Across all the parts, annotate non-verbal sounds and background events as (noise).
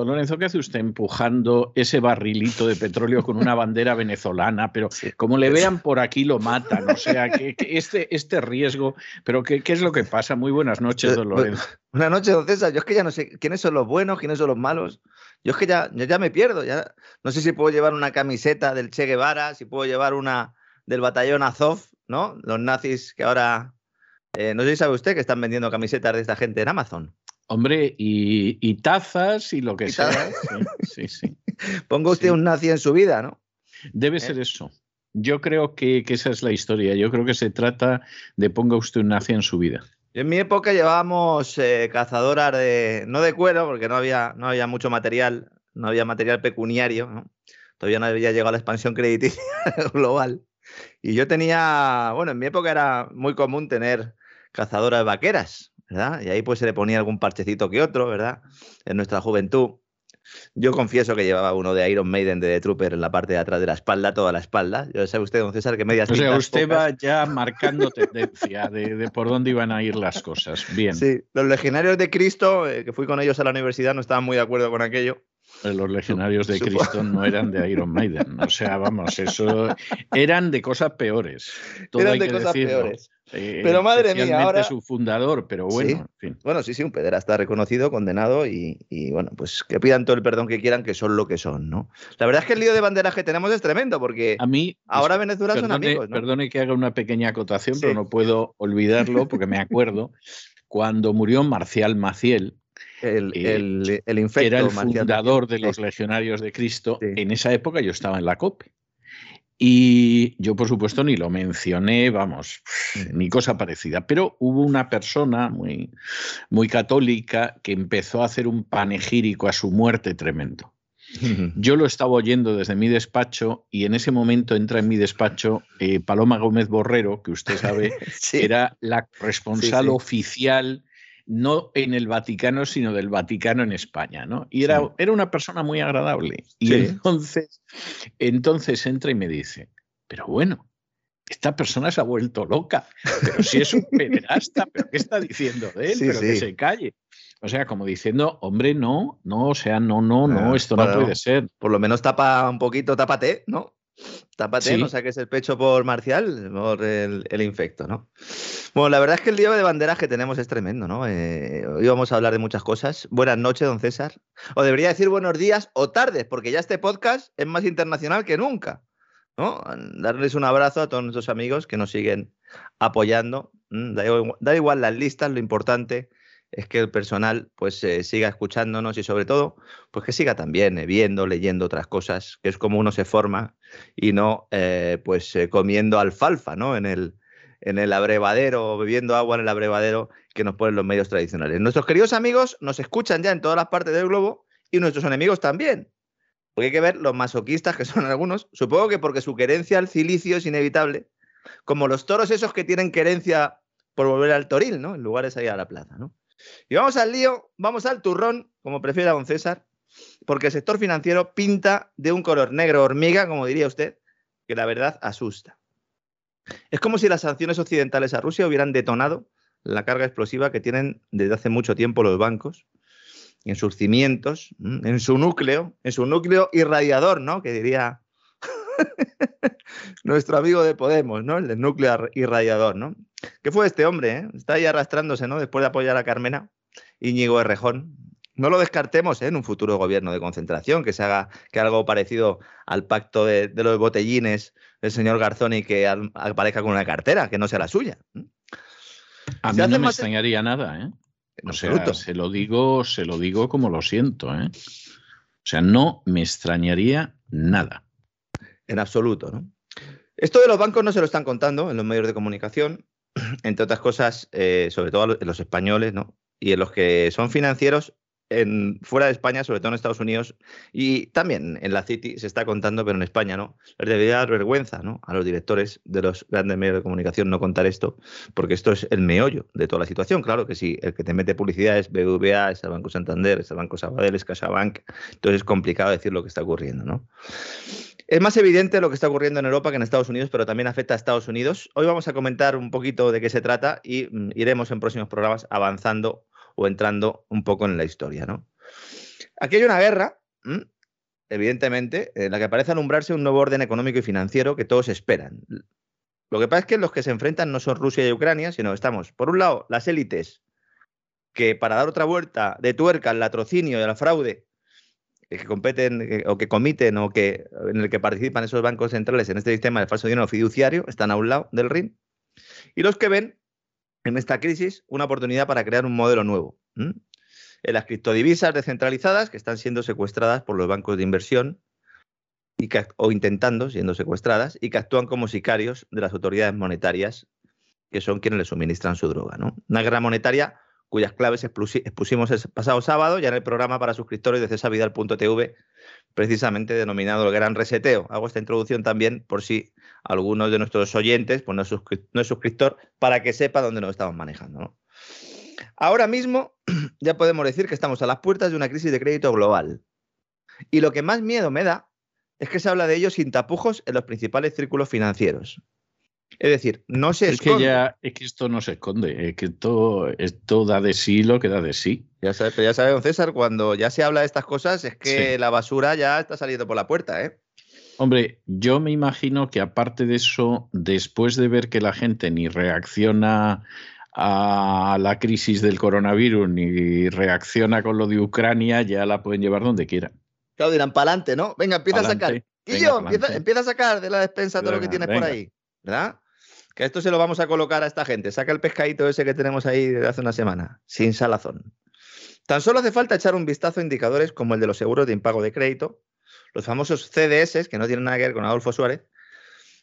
Don Lorenzo, ¿qué hace usted empujando ese barrilito de petróleo con una bandera venezolana? Pero como le vean por aquí lo matan. O sea, que, que este, este riesgo. Pero ¿qué, ¿qué, es lo que pasa? Muy buenas noches, don Lorenzo. (laughs) Buenas noches, don César. Yo es que ya no sé quiénes son los buenos, quiénes son los malos. Yo es que ya, yo ya me pierdo. Ya no sé si puedo llevar una camiseta del Che Guevara, si puedo llevar una del batallón Azov, ¿no? Los nazis que ahora. Eh, no sé si sabe usted que están vendiendo camisetas de esta gente en Amazon. Hombre, y, y, tazas y lo que ¿Y sea. Sí, sí, (laughs) usted un nazi en su vida, ¿no? Debe ¿Eh? ser eso. Yo creo que, que, esa es la historia. Yo creo que se trata de ponga usted un nazi en su vida. En mi época llevábamos eh, cazadoras de, no de cuero, porque no había, no había mucho material, no había material pecuniario, ¿no? todavía no había llegado la expansión crediticia (laughs) global. Y yo tenía, bueno, en mi época era muy común tener cazadoras vaqueras, ¿verdad? Y ahí pues se le ponía algún parchecito que otro, ¿verdad? En nuestra juventud. Yo confieso que llevaba uno de Iron Maiden de The Trooper en la parte de atrás de la espalda, toda la espalda. Ya sabe usted, don César, que medias O sea, usted pocas. va ya marcando tendencia de, de, por dónde iban a ir las cosas. Bien. Sí, los legionarios de Cristo, eh, que fui con ellos a la universidad, no estaban muy de acuerdo con aquello. Los legionarios de Cristo no eran de (laughs) Iron Maiden. O sea, vamos, eso eran de cosas peores. Todo eran hay de que cosas decirlo. peores. Eh, pero madre mía, ahora. su fundador, pero bueno, ¿Sí? en fin. Bueno, sí, sí, un pederasta reconocido, condenado y, y, bueno, pues que pidan todo el perdón que quieran, que son lo que son, ¿no? La verdad es que el lío de banderas que tenemos es tremendo, porque a mí, ahora Venezuela perdone, son amigos. ¿no? Perdone que haga una pequeña acotación, sí. pero no puedo olvidarlo porque me acuerdo (laughs) cuando murió Marcial Maciel. El, el, el infecto, era el fundador de los legionarios de Cristo. Sí. En esa época yo estaba en la COPE. Y yo, por supuesto, ni lo mencioné, vamos, ni cosa parecida. Pero hubo una persona muy, muy católica que empezó a hacer un panegírico a su muerte tremendo. (laughs) Yo lo estaba oyendo desde mi despacho y en ese momento entra en mi despacho eh, Paloma Gómez Borrero, que usted sabe (laughs) sí. era la responsable sí, sí. oficial no en el Vaticano, sino del Vaticano en España, ¿no? Y era, sí. era una persona muy agradable. Y sí. entonces, entonces entra y me dice, pero bueno, esta persona se ha vuelto loca, pero si es un pederasta, pero ¿qué está diciendo de él? Sí, pero que se calle. O sea, como diciendo, hombre, no, no, o sea, no, no, no, esto bueno, no puede ser. Por lo menos tapa un poquito, tápate, ¿no? Tápate, sí. no saques el pecho por Marcial, por el, el, infecto, ¿no? Bueno, la verdad es que el lío de banderas que tenemos es tremendo, ¿no? Eh, hoy vamos a hablar de muchas cosas. Buenas noches, don César. O debería decir buenos días o tardes, porque ya este podcast es más internacional que nunca, ¿no? Darles un abrazo a todos nuestros amigos que nos siguen apoyando. Mm, da igual, da igual las listas, lo importante es que el personal pues eh, siga escuchándonos y sobre todo pues que siga también eh, viendo, leyendo otras cosas, que es como uno se forma y no eh, pues comiendo alfalfa, ¿no? En el, en el abrevadero o bebiendo agua en el abrevadero que nos ponen los medios tradicionales. Nuestros queridos amigos nos escuchan ya en todas las partes del globo y nuestros enemigos también. Porque hay que ver los masoquistas que son algunos, supongo que porque su querencia al cilicio es inevitable, como los toros esos que tienen querencia por volver al toril, ¿no? En lugares ahí a la plaza, ¿no? Y vamos al lío, vamos al turrón, como prefiera don César, porque el sector financiero pinta de un color negro hormiga, como diría usted, que la verdad asusta. Es como si las sanciones occidentales a Rusia hubieran detonado la carga explosiva que tienen desde hace mucho tiempo los bancos en sus cimientos, en su núcleo, en su núcleo irradiador, ¿no? Que diría (laughs) nuestro amigo de Podemos, ¿no? El núcleo irradiador, ¿no? ¿Qué fue este hombre? Eh? Está ahí arrastrándose, ¿no? Después de apoyar a Carmena, Íñigo Errejón. No lo descartemos ¿eh? en un futuro gobierno de concentración, que se haga que algo parecido al pacto de, los botellines del señor Garzoni que aparezca con una cartera, que no sea la suya. A mí no me extrañaría nada, ¿eh? O sea, se lo digo, se lo digo como lo siento, ¿eh? O sea, no me extrañaría nada. En absoluto, ¿no? Esto de los bancos no se lo están contando en los medios de comunicación, entre otras cosas, eh, sobre todo en los españoles, ¿no? Y en los que son financieros en, fuera de España, sobre todo en Estados Unidos, y también en la City se está contando, pero en España no. Les debería dar vergüenza ¿no? a los directores de los grandes medios de comunicación no contar esto, porque esto es el meollo de toda la situación. Claro que sí, el que te mete publicidad es BBVA, es el Banco Santander, es el Banco Sabadell, es CaixaBank, entonces es complicado decir lo que está ocurriendo. ¿no? Es más evidente lo que está ocurriendo en Europa que en Estados Unidos, pero también afecta a Estados Unidos. Hoy vamos a comentar un poquito de qué se trata y mm, iremos en próximos programas avanzando o entrando un poco en la historia, ¿no? Aquí hay una guerra, evidentemente, en la que parece alumbrarse un nuevo orden económico y financiero que todos esperan. Lo que pasa es que los que se enfrentan no son Rusia y Ucrania, sino estamos, por un lado, las élites que para dar otra vuelta de tuerca al latrocinio y al fraude que competen o que comiten o que en el que participan esos bancos centrales en este sistema de falso dinero fiduciario están a un lado del ring y los que ven en esta crisis una oportunidad para crear un modelo nuevo. En las criptodivisas descentralizadas que están siendo secuestradas por los bancos de inversión y o intentando siendo secuestradas y que actúan como sicarios de las autoridades monetarias que son quienes les suministran su droga. ¿no? Una guerra monetaria cuyas claves expusimos el pasado sábado ya en el programa para suscriptores de cesavidal.tv, precisamente denominado el Gran Reseteo. Hago esta introducción también por si algunos de nuestros oyentes pues no, es suscriptor para que sepa dónde nos estamos manejando. Ahora mismo (clears throat) ya podemos decir que estamos a las puertas de una crisis de crédito global. Y lo que más miedo me da es que se habla de ello sin tapujos en los principales círculos financieros. Es decir, no se es Que ya, es que esto no se esconde, es que esto, esto da de sí lo que da de sí. Ya sabe, pero ya sabe, don César, cuando ya se habla de estas cosas es que la basura ya está saliendo por la puerta, ¿eh? Hombre, yo me imagino que aparte de eso, después de ver que la gente ni reacciona a la crisis del coronavirus ni reacciona con lo de Ucrania, ya la pueden llevar donde quieran. Claro, dirán, para adelante, ¿no? Venga, empieza a sacar. Y yo, empieza, a sacar de la despensa todo lo que tienes por ahí, ¿verdad? Esto se lo vamos a colocar a esta gente. Saca el pescadito ese que tenemos ahí desde hace una semana, sin salazón. Tan solo hace falta echar un vistazo a indicadores como el de los seguros de impago de crédito, los famosos CDS, que no tienen nada que ver con Adolfo Suárez.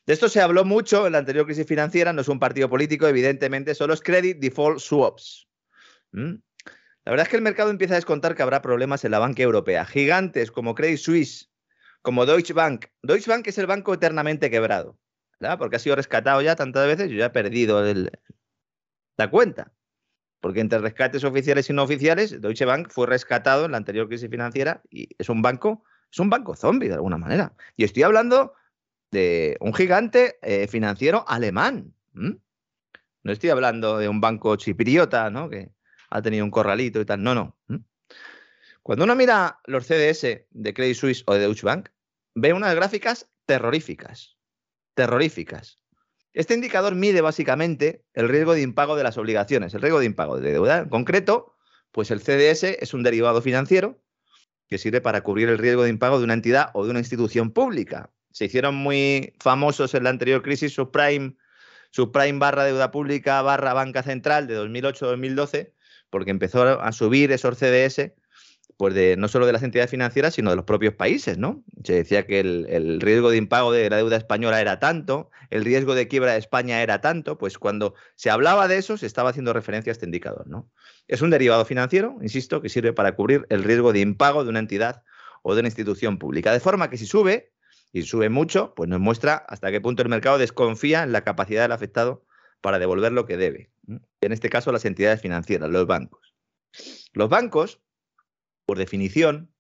De esto se habló mucho en la anterior crisis financiera, no es un partido político, evidentemente, son los Credit Default Swaps. ¿Mm? La verdad es que el mercado empieza a descontar que habrá problemas en la banca europea. Gigantes como Credit Suisse, como Deutsche Bank. Deutsche Bank es el banco eternamente quebrado, porque ha sido rescatado ya tantas veces, yo ya he perdido la cuenta. Porque entre rescates oficiales y no oficiales, Deutsche Bank fue rescatado en la anterior crisis financiera y es un banco es un banco zombie de alguna manera. Y estoy hablando de un gigante eh, financiero alemán. No estoy hablando de un banco chipriota, ¿no? Que ha tenido un corralito y tal. No, no. Cuando uno mira los CDS de Credit Suisse o de Deutsche Bank, ve unas gráficas terroríficas. Terroríficas. Este indicador mide básicamente el riesgo de impago de las obligaciones, el riesgo de impago de deuda. En concreto, pues el CDS es un derivado financiero que sirve para cubrir el riesgo de impago de una entidad o de una institución pública. Se hicieron muy famosos en la anterior crisis subprime, subprime barra deuda pública barra banca central de 2008-2012, porque empezó a subir esos CDS pues de, no solo de las entidades financieras, sino de los propios países, ¿no? Se decía que el, el, riesgo de impago de la deuda española era tanto, el riesgo de quiebra de España era tanto, pues cuando se hablaba de eso se estaba haciendo referencia a este indicador, ¿no? Es un derivado financiero, insisto, que sirve para cubrir el riesgo de impago de una entidad o de una institución pública. De forma que si sube, y sube mucho, pues nos muestra hasta qué punto el mercado desconfía en la capacidad del afectado para devolver lo que debe. En este caso, las entidades financieras, los bancos. Los bancos, por definición,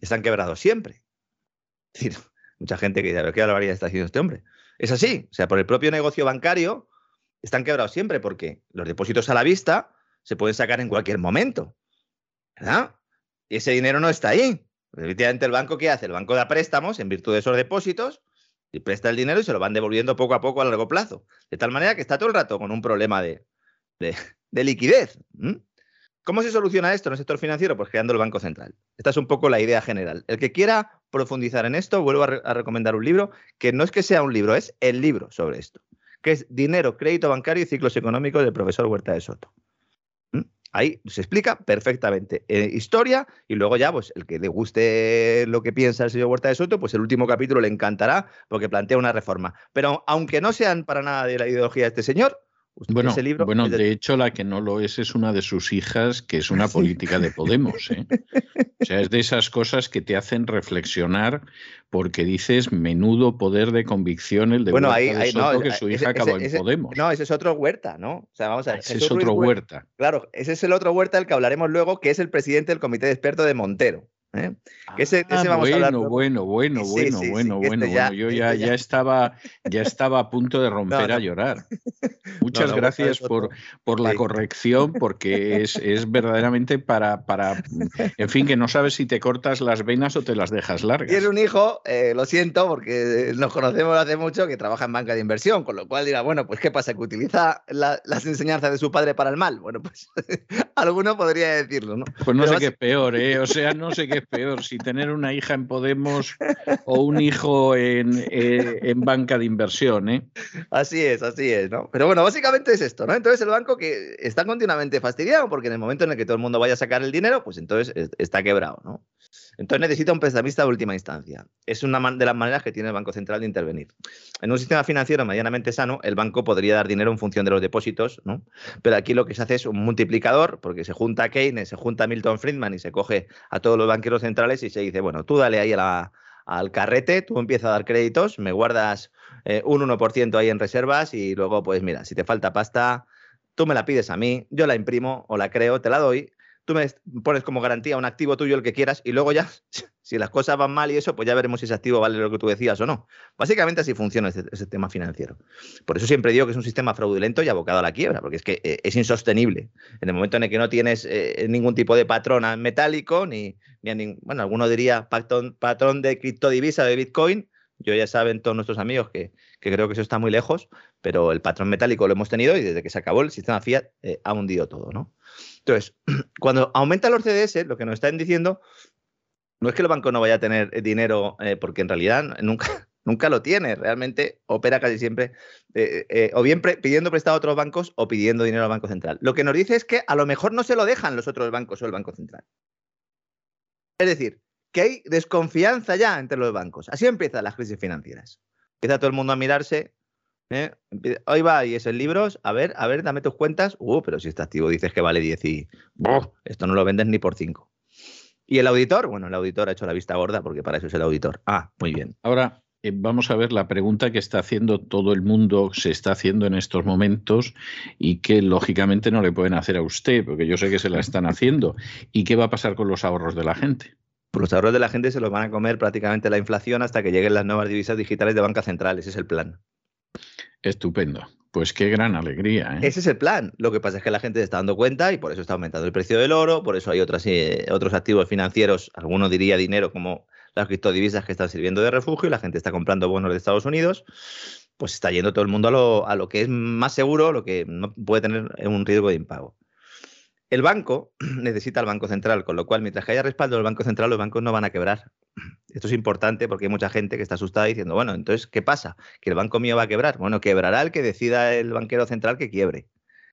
están quebrados siempre. Es decir, mucha gente que dice, ¿qué barbaridad está haciendo este hombre? Es así. O sea, por el propio negocio bancario, están quebrados siempre porque los depósitos a la vista se pueden sacar en cualquier momento. ¿Verdad? y ese dinero no está ahí. Efectivamente, el banco, ¿qué hace? El banco da préstamos en virtud de esos depósitos y presta el dinero y se lo van devolviendo poco a poco a largo plazo. De tal manera que está todo el rato con un problema de, liquidez. ¿Cómo se soluciona esto en el sector financiero? Pues creando el Banco Central. Esta es un poco la idea general. El que quiera profundizar en esto, vuelvo a, recomendar un libro que no es que sea un libro, es el libro sobre esto, que es Dinero, Crédito Bancario y Ciclos Económicos del profesor Huerta de Soto. Ahí se explica perfectamente eh, historia y luego ya, pues el que le guste lo que piensa el señor Huerta de Soto, pues el último capítulo le encantará porque plantea una reforma. Pero aunque no sean para nada de la ideología de este señor, bueno, bueno de... hecho la que no lo es es una de sus hijas, que es una (laughs) política de Podemos. ¿eh? O sea, es de esas cosas que te hacen reflexionar porque dices menudo poder de convicción el de bueno, ahí, no, que su hija acabó en Podemos. No, ese es otro Huerta, ¿no? O sea, vamos a ver. Ese es otro Huerta. Claro, ese es el otro Huerta del que hablaremos luego, que es el presidente del comité de expertos de Montero. ¿Eh? ese, ah, vamos bueno, a bueno, bueno, bueno, bueno, bueno, bueno. Yo ya, ya, estaba, ya estaba a punto de (laughs) romper a llorar. (laughs) Muchas gracias por, por la corrección, porque es, (laughs) es verdaderamente para, para, en fin, que no sabes si te cortas las venas o te las dejas largas. Tiene un hijo, eh, lo siento, porque nos conocemos hace mucho, que trabaja en banca de inversión, con lo cual dirá, bueno, pues ¿qué pasa? ¿Que utiliza las enseñanzas de su padre para el mal? Bueno, pues alguno podría decirlo, ¿no? Pues no sé qué es peor, ¿eh? O sea, no sé qué es peor, si tener una hija en Podemos o un hijo en, eh, en banca de inversión, ¿eh? Así es, así es, ¿no? Pero bueno, básicamente es esto, ¿no? Entonces el banco que está continuamente fastidiado porque en el momento en el que todo el mundo vaya a sacar el dinero, pues entonces está quebrado, ¿no? Entonces necesita un prestamista de última instancia. Es una de las maneras que tiene el Banco Central de intervenir. En un sistema financiero medianamente sano, el banco podría dar dinero en función de los depósitos, ¿no? Pero aquí lo que se hace es un multiplicador, porque se junta Keynes, se junta Milton Friedman y se coge a todos los banqueros centrales y se dice, bueno, tú dale ahí al carrete, tú empiezas a dar créditos, me guardas eh, un 1% ahí en reservas y luego, pues mira, si te falta pasta, tú me la pides a mí, yo la imprimo o la creo, te la doy tú me pones como garantía un activo tuyo el que quieras y luego ya, (laughs) si las cosas van mal y eso, pues ya veremos si ese activo vale lo que tú decías o no. Básicamente así funciona ese, tema financiero. Por eso siempre digo que es un sistema fraudulento y abocado a la quiebra, porque es que eh, es insostenible. En el momento en el que no tienes eh, ningún tipo de patrón metálico, ni, ni, bueno, alguno diría patrón, patrón de criptodivisa de Bitcoin, yo ya saben todos nuestros amigos que, creo que eso está muy lejos, pero el patrón metálico lo hemos tenido y desde que se acabó el sistema fiat eh, ha hundido todo, ¿no? Entonces, (clears throat) cuando aumentan los CDS, lo que nos están diciendo no es que el banco no vaya a tener eh, dinero, eh, porque en realidad nunca, (laughs) nunca lo tiene. Realmente opera casi siempre o bien pidiendo prestado a otros bancos o pidiendo dinero al Banco Central. Lo que nos dice es que a lo mejor no se lo dejan los otros bancos o el Banco Central. Es decir, que hay desconfianza ya entre los bancos. Así empiezan las crisis financieras. Empieza todo el mundo a mirarse ¿Eh? Hoy va y es en libros. A ver, a ver, dame tus cuentas. Uh, pero si este activo dices que vale 10 y. Esto no lo vendes ni por 5. ¿Y el auditor? Bueno, el auditor ha hecho la vista gorda porque para eso es el auditor. Ah, muy bien. Ahora, eh, vamos a ver la pregunta que está haciendo todo el mundo, se está haciendo en estos momentos y que lógicamente no le pueden hacer a usted, porque yo sé que se la están haciendo. ¿Y qué va a pasar con los ahorros de la gente? Pues los ahorros de la gente se los van a comer prácticamente la inflación hasta que lleguen las nuevas divisas digitales de banca central. Ese es el plan. Estupendo. Pues qué gran alegría. ¿eh? Ese es el plan. Lo que pasa es que la gente se está dando cuenta y por eso está aumentando el precio del oro, por eso hay otras, eh, otros activos financieros, algunos diría dinero como las criptodivisas que están sirviendo de refugio y la gente está comprando bonos de Estados Unidos. Pues está yendo todo el mundo a lo, a lo que es más seguro, lo que no puede tener un riesgo de impago. El banco (clears throat) necesita al Banco Central, con lo cual, mientras que haya respaldo del Banco Central, los bancos no van a quebrar. (clears throat) Esto es importante porque hay mucha gente que está asustada diciendo, bueno, entonces, ¿qué pasa? ¿Que el banco mío va a quebrar? Bueno, quebrará el que decida el banquero central que quiebre.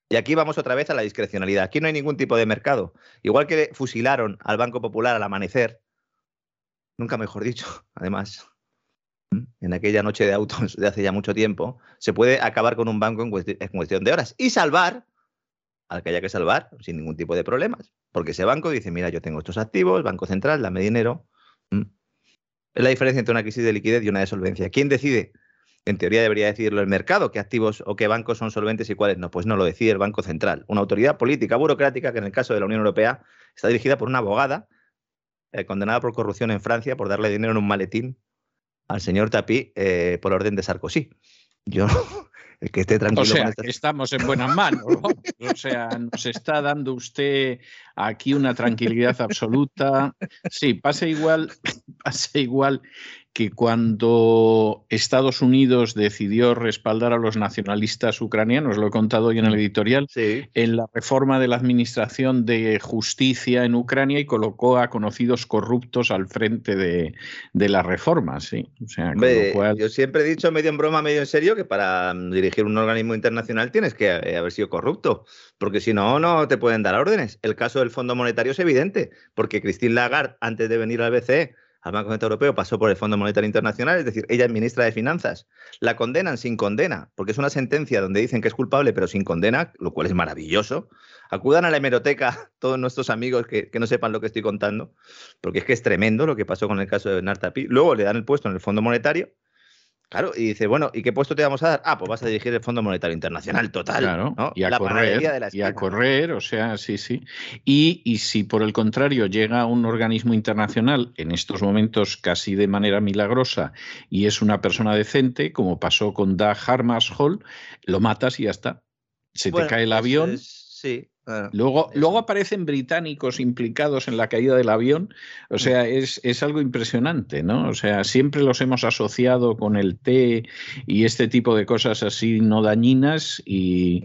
Y aquí vamos otra vez a la discrecionalidad. Aquí no hay ningún tipo de mercado. Igual que fusilaron al Banco Popular al amanecer, nunca mejor dicho, (laughs) además, en aquella noche de autos de hace ya mucho tiempo, se puede acabar con un banco en, cuestión de horas y salvar al que haya que salvar sin ningún tipo de problemas. Porque ese banco dice, mira, yo tengo estos activos, Banco Central, dame dinero. Es la diferencia entre una crisis de liquidez y una de solvencia. ¿Quién decide? En teoría debería decidirlo el mercado, qué activos o qué bancos son solventes y cuáles no. Pues no, lo decide el Banco Central. Una autoridad política burocrática que en el caso de la Unión Europea está dirigida por una abogada eh, condenada por corrupción en Francia por darle dinero en un maletín al señor Tapí eh, por orden de Sarkozy. Yo, el que esté tranquilo. O sea, que estamos en buenas manos. O sea, nos está dando usted aquí una tranquilidad absoluta. Sí, pasa igual, (laughs) pasa igual que cuando Estados Unidos decidió respaldar a los nacionalistas ucranianos, lo he contado hoy en el editorial, en la reforma de la Administración de Justicia en Ucrania y colocó a conocidos corruptos al frente de, la reforma. Sí. Yo siempre he dicho medio en broma, medio en serio, que para dirigir un organismo internacional tienes que haber sido corrupto, porque si no, no te pueden dar órdenes. El caso del Fondo Monetario es evidente, porque Christine Lagarde, antes de venir al BCE, al Banco Central Europeo, pasó por el Fondo Monetario Internacional, es decir, ella es ministra de Finanzas. La condenan sin condena, porque es una sentencia donde dicen que es culpable, pero sin condena, lo cual es maravilloso. Acudan a la hemeroteca (laughs) todos nuestros amigos que, no sepan lo que estoy contando, porque es que es tremendo lo que pasó con el caso de Bernard Tapie. Luego le dan el puesto en el Fondo Monetario Claro, y dice, bueno, ¿y qué puesto te vamos a dar? Ah, pues vas a dirigir el Fondo Monetario Internacional, total. Claro, y a correr, y a correr, o sea, sí, sí. Y, y, si por el contrario llega un organismo internacional en estos momentos casi de manera milagrosa y es una persona decente, como pasó con Dag Hammarskjöld, lo matas y ya está. Se te cae el avión. sí, luego, luego aparecen británicos implicados en la caída del avión. O sea, mm. es, es, algo impresionante, ¿no? O sea, siempre los hemos asociado con el té y este tipo de cosas así no dañinas. Y,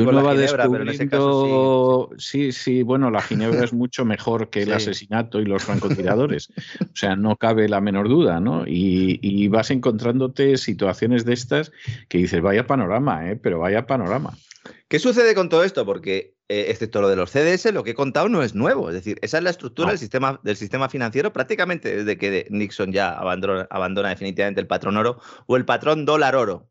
uno va descubriendo. Sí. sí. bueno, la ginebra es mucho mejor que el asesinato y los francotiradores. O sea, no cabe la menor duda, ¿no? Y, y vas encontrándote situaciones de estas que dices, vaya panorama, ¿eh? Pero vaya panorama. ¿Qué sucede con todo esto? Porque, eh, excepto lo de los CDS, lo que he contado no es nuevo. Es decir, esa es la estructura del, sistema, del sistema financiero prácticamente desde que Nixon ya abandona definitivamente el patrón oro o el patrón dólar oro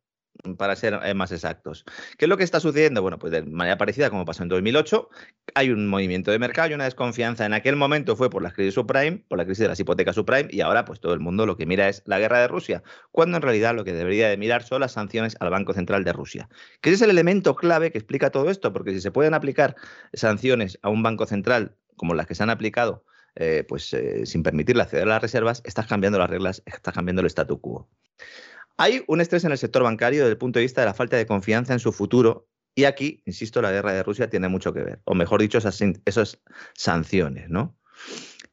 para ser eh, más exactos. ¿Qué es lo que está sucediendo? Bueno, pues de manera parecida como pasó en 2008, hay un movimiento de mercado y una desconfianza. En aquel momento fue por la crisis subprime, por la crisis de las hipotecas subprime, y ahora pues todo el mundo lo que mira es la guerra de Rusia, cuando en realidad lo que debería de mirar son las sanciones al Banco Central de Rusia. Que es el elemento clave que explica todo esto, porque si se pueden aplicar sanciones a un Banco Central como las que se han aplicado eh, pues eh, sin permitirle acceder a las reservas, estás cambiando las reglas, estás cambiando el statu quo. Hay un estrés en el sector bancario desde el punto de vista de la falta de confianza en su futuro y aquí, insisto, la guerra de Rusia tiene mucho que ver, o mejor dicho, esas, sanciones. ¿no?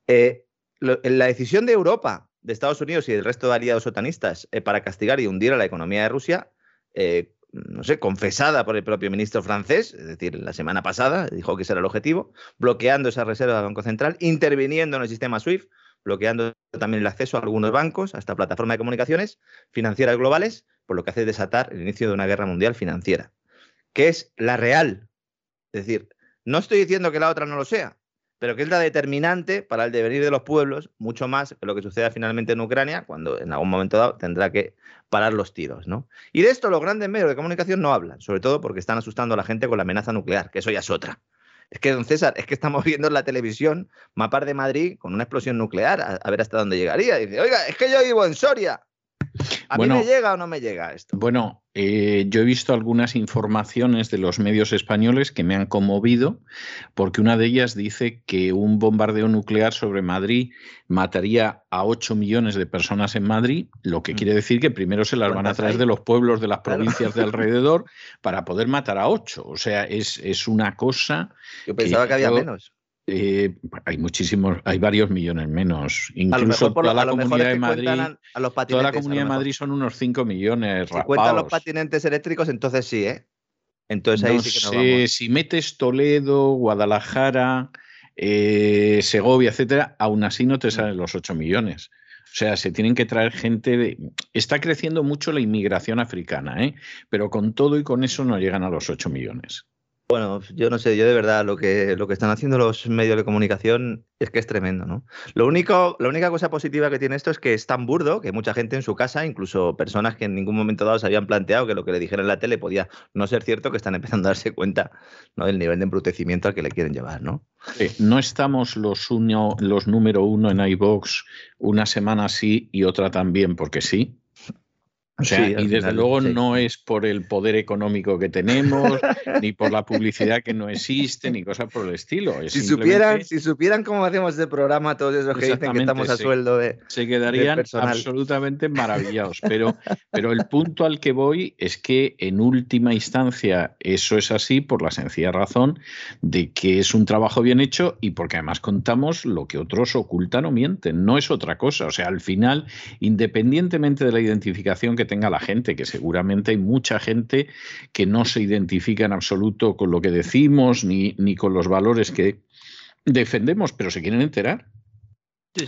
Eh, la decisión de Europa, de Estados Unidos y del resto de aliados otanistas eh, para castigar y hundir a la economía de Rusia, eh, no sé, confesada por el propio ministro francés, es decir, la semana pasada, dijo que ese era el objetivo, bloqueando esa reserva del Banco Central, interviniendo en el sistema SWIFT, bloqueando también el acceso a algunos bancos, a esta plataforma de comunicaciones financieras globales, por lo que hace desatar el inicio de una guerra mundial financiera, que es la real. Es decir, no estoy diciendo que la otra no lo sea, pero que es la determinante para el devenir de los pueblos, mucho más que lo que suceda finalmente en Ucrania, cuando en algún momento dado tendrá que parar los tiros. ¿no? Y de esto los grandes medios de comunicación no hablan, sobre todo porque están asustando a la gente con la amenaza nuclear, que eso ya es otra. Es que, don César, es que estamos (laughs) viendo en la televisión mapar de Madrid con una explosión nuclear, a, ver hasta dónde llegaría. dice, oiga, es que yo vivo en Soria. ¿A mí me llega o no me llega esto? Bueno, eh, yo he visto algunas informaciones de los medios españoles que me han conmovido, porque una de ellas dice que un bombardeo nuclear sobre Madrid mataría a 8 millones de personas en Madrid, lo que mm. quiere decir que primero se las van a traer de los pueblos de las provincias de (laughs) alrededor para poder matar a 8. O sea, es, es una cosa. Yo pensaba que, había menos. Eh, hay muchísimos, hay varios millones menos. Incluso toda la comunidad de Madrid, toda la comunidad de Madrid son unos 5 millones. Si cuentan los patinantes eléctricos, entonces sí, ¿eh? Entonces ahí sí que nos Si metes Toledo, Guadalajara, eh, Segovia, etcétera, aún así no te mm. salen los 8 millones. O sea, se tienen que traer gente. De... Está creciendo mucho la inmigración africana, ¿eh? pero con todo y con eso no llegan a los 8 millones. Bueno, yo no sé, yo de verdad lo que, lo que están haciendo los medios de comunicación es que es tremendo, ¿no? Lo único, la única cosa positiva que tiene esto es que es tan burdo que mucha gente en su casa, incluso personas que en ningún momento dado se habían planteado que lo que le dijeron en la tele podía no ser cierto, que están empezando a darse cuenta ¿no? del nivel de embrutecimiento al que le quieren llevar, ¿no? no estamos los, uno, los número uno en iBox una semana sí y otra también, porque sí. O sea, y desde luego no es por el poder económico que tenemos, (laughs) ni por la publicidad que no existe, ni cosa por el estilo. si, supieran, si supieran cómo hacemos de programa todos esos que dicen que estamos a sueldo de. Se quedarían absolutamente maravillados. Pero, pero el punto al que voy es que en última instancia eso es así por la sencilla razón de que es un trabajo bien hecho y porque además contamos lo que otros ocultan o mienten. No es otra cosa. O sea, al final, independientemente de la identificación que tenga la gente, que seguramente hay mucha gente que no se identifica en absoluto con lo que decimos ni, ni con los valores que defendemos, pero se quieren enterar.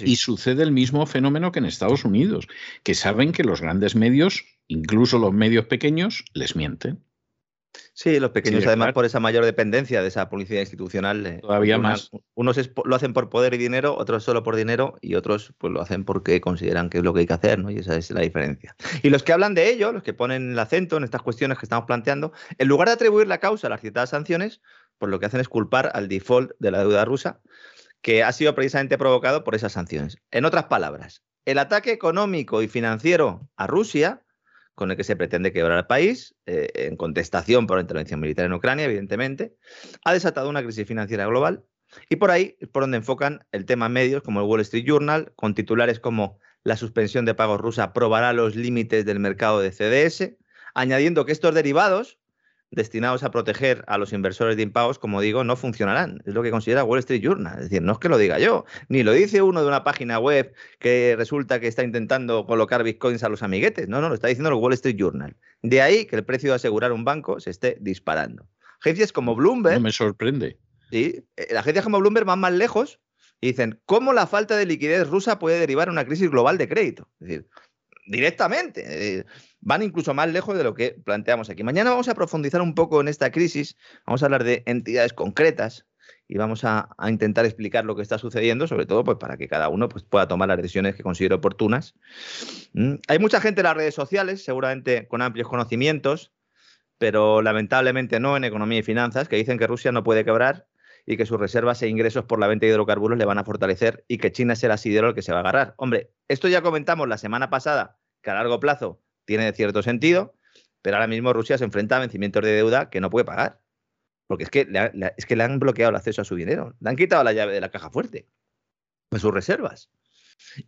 Y sucede el mismo fenómeno que en Estados Unidos, que saben que los grandes medios, incluso los medios pequeños, les mienten. Sí, los pequeños además por esa mayor dependencia de esa publicidad institucional. Eh, Todavía más. Unos lo hacen por poder y dinero, otros solo por dinero y otros pues lo hacen porque consideran que es lo que hay que hacer, ¿no? Y esa es la diferencia. Y los que hablan de ello, los que ponen el acento en estas cuestiones que estamos planteando, en lugar de atribuir la causa a las citadas sanciones, pues lo que hacen es culpar al default de la deuda rusa, que ha sido precisamente provocado por esas sanciones. En otras palabras, el ataque económico y financiero a Rusia con el que se pretende quebrar el país, eh, en contestación por la intervención militar en Ucrania, evidentemente, ha desatado una crisis financiera global y por ahí es por donde enfocan el tema medios como el Wall Street Journal, con titulares como la suspensión de pagos rusa probará los límites del mercado de CDS, añadiendo que estos derivados destinados a proteger a los inversores de impagos, como digo, no funcionarán. Es lo que considera Wall Street Journal. Es decir, no es que lo diga yo, ni lo dice uno de una página web que resulta que está intentando colocar bitcoins a los amiguetes. No, no, lo está diciendo el Wall Street Journal. De ahí que el precio de asegurar un banco se esté disparando. Agencias como Bloomberg. No me sorprende. Sí, eh, agencias como Bloomberg van más lejos y dicen, ¿cómo la falta de liquidez rusa puede derivar en una crisis global de crédito? Es decir, directamente. Eh, van incluso más lejos de lo que planteamos aquí. Mañana vamos a profundizar un poco en esta crisis, vamos a hablar de entidades concretas y vamos a, intentar explicar lo que está sucediendo, sobre todo pues, para que cada uno pues, pueda tomar las decisiones que considere oportunas. Mm, hay mucha gente en las redes sociales, seguramente con amplios conocimientos, pero lamentablemente no en economía y finanzas, que dicen que Rusia no puede quebrar y que sus reservas e ingresos por la venta de hidrocarburos le van a fortalecer y que China será sidero el que se va a agarrar. Hombre, esto ya comentamos la semana pasada, que a largo plazo tiene cierto sentido, pero ahora mismo Rusia se enfrenta a vencimientos de deuda que no puede pagar. Porque es que, le, es que le han bloqueado el acceso a su dinero, le han quitado la llave de la caja fuerte, de sus reservas.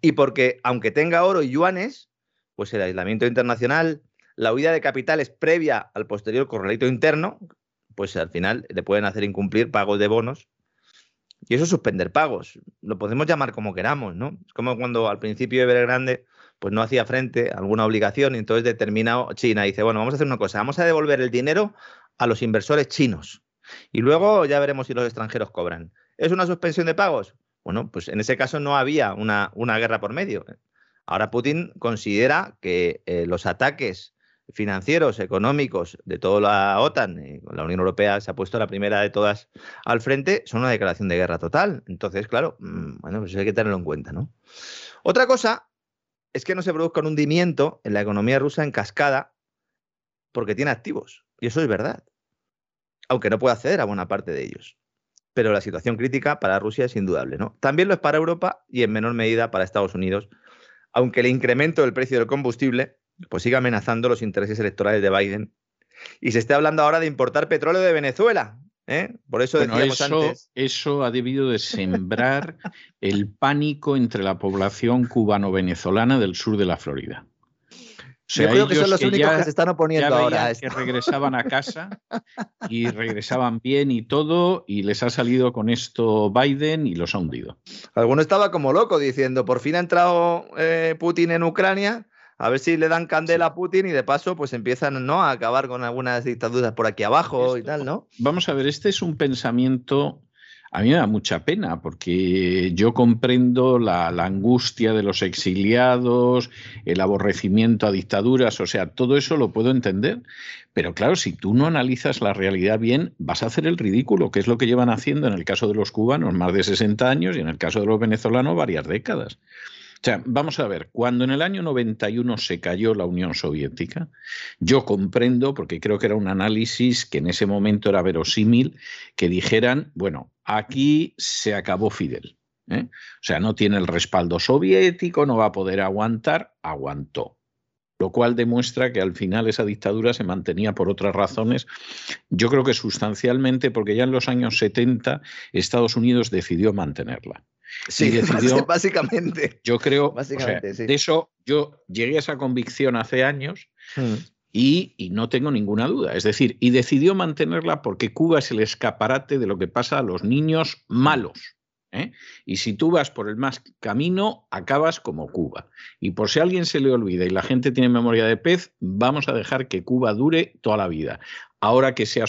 Y porque, aunque tenga oro y yuanes, pues el aislamiento internacional, la huida de capitales previa al posterior corralito interno, pues al final le pueden hacer incumplir pagos de bonos. Y eso es suspender pagos. Lo podemos llamar como queramos, ¿no? Es como cuando al principio de Grande pues no hacía frente a alguna obligación y entonces determinado China dice, bueno, vamos a hacer una cosa, vamos a devolver el dinero a los inversores chinos y luego ya veremos si los extranjeros cobran. ¿Es una suspensión de pagos? Bueno, pues en ese caso no había una, una guerra por medio. Ahora Putin considera que eh, los ataques financieros, económicos de toda la OTAN, la Unión Europea se ha puesto la primera de todas al frente, son una declaración de guerra total. Entonces, claro, mm, bueno, pues hay que tenerlo en cuenta, ¿no? Otra cosa es que no se produzca un hundimiento en la economía rusa en cascada porque tiene activos. Y eso es verdad. Aunque no puede acceder a buena parte de ellos. Pero la situación crítica para Rusia es indudable, ¿no? También lo es para Europa y en menor medida para Estados Unidos, aunque el incremento del precio del combustible pues siga amenazando los intereses electorales de Biden. Y se está hablando ahora de importar petróleo de Venezuela. ¿eh? Por eso decíamos antes. Eso ha debido de sembrar el pánico entre la población cubano-venezolana del sur de la Florida. Yo creo que son los únicos que se están oponiendo ahora. Que regresaban a casa y regresaban bien y todo, y les ha salido con esto Biden y los ha hundido. Alguno estaba como loco diciendo: por fin ha entrado eh, Putin en Ucrania a ver si le dan candela a Putin y de paso pues empiezan ¿no? a acabar con algunas dictaduras por aquí abajo y tal, ¿no? Vamos a ver, este es un pensamiento, a mí me da mucha pena porque yo comprendo la, angustia de los exiliados, el aborrecimiento a dictaduras, o sea, todo eso lo puedo entender, pero claro, si tú no analizas la realidad bien, vas a hacer el ridículo, que es lo que llevan haciendo en el caso de los cubanos más de 60 años y en el caso de los venezolanos varias décadas. Sea, vamos a ver, cuando en el año 91 se cayó la Unión Soviética, yo comprendo, porque creo que era un análisis que en ese momento era verosímil, que dijeran, bueno, aquí se acabó Fidel. ¿eh? O sea, no tiene el respaldo soviético, no va a poder aguantar, aguantó. lo cual demuestra que al final esa dictadura se mantenía por otras razones. Yo creo que sustancialmente, porque ya en los años 70 Estados Unidos decidió mantenerla. Sí, (laughs) decidió, básicamente. Yo creo, de eso yo llegué a esa convicción hace años. Hmm. Y, y, no tengo ninguna duda. Es decir, y decidió mantenerla porque Cuba es el escaparate de lo que pasa a los niños malos. ¿Eh? Y si tú vas por el más camino, acabas como Cuba. Y por si a alguien se le olvida y la gente tiene memoria de pez, vamos a dejar que Cuba dure toda la vida. Ahora que se ha,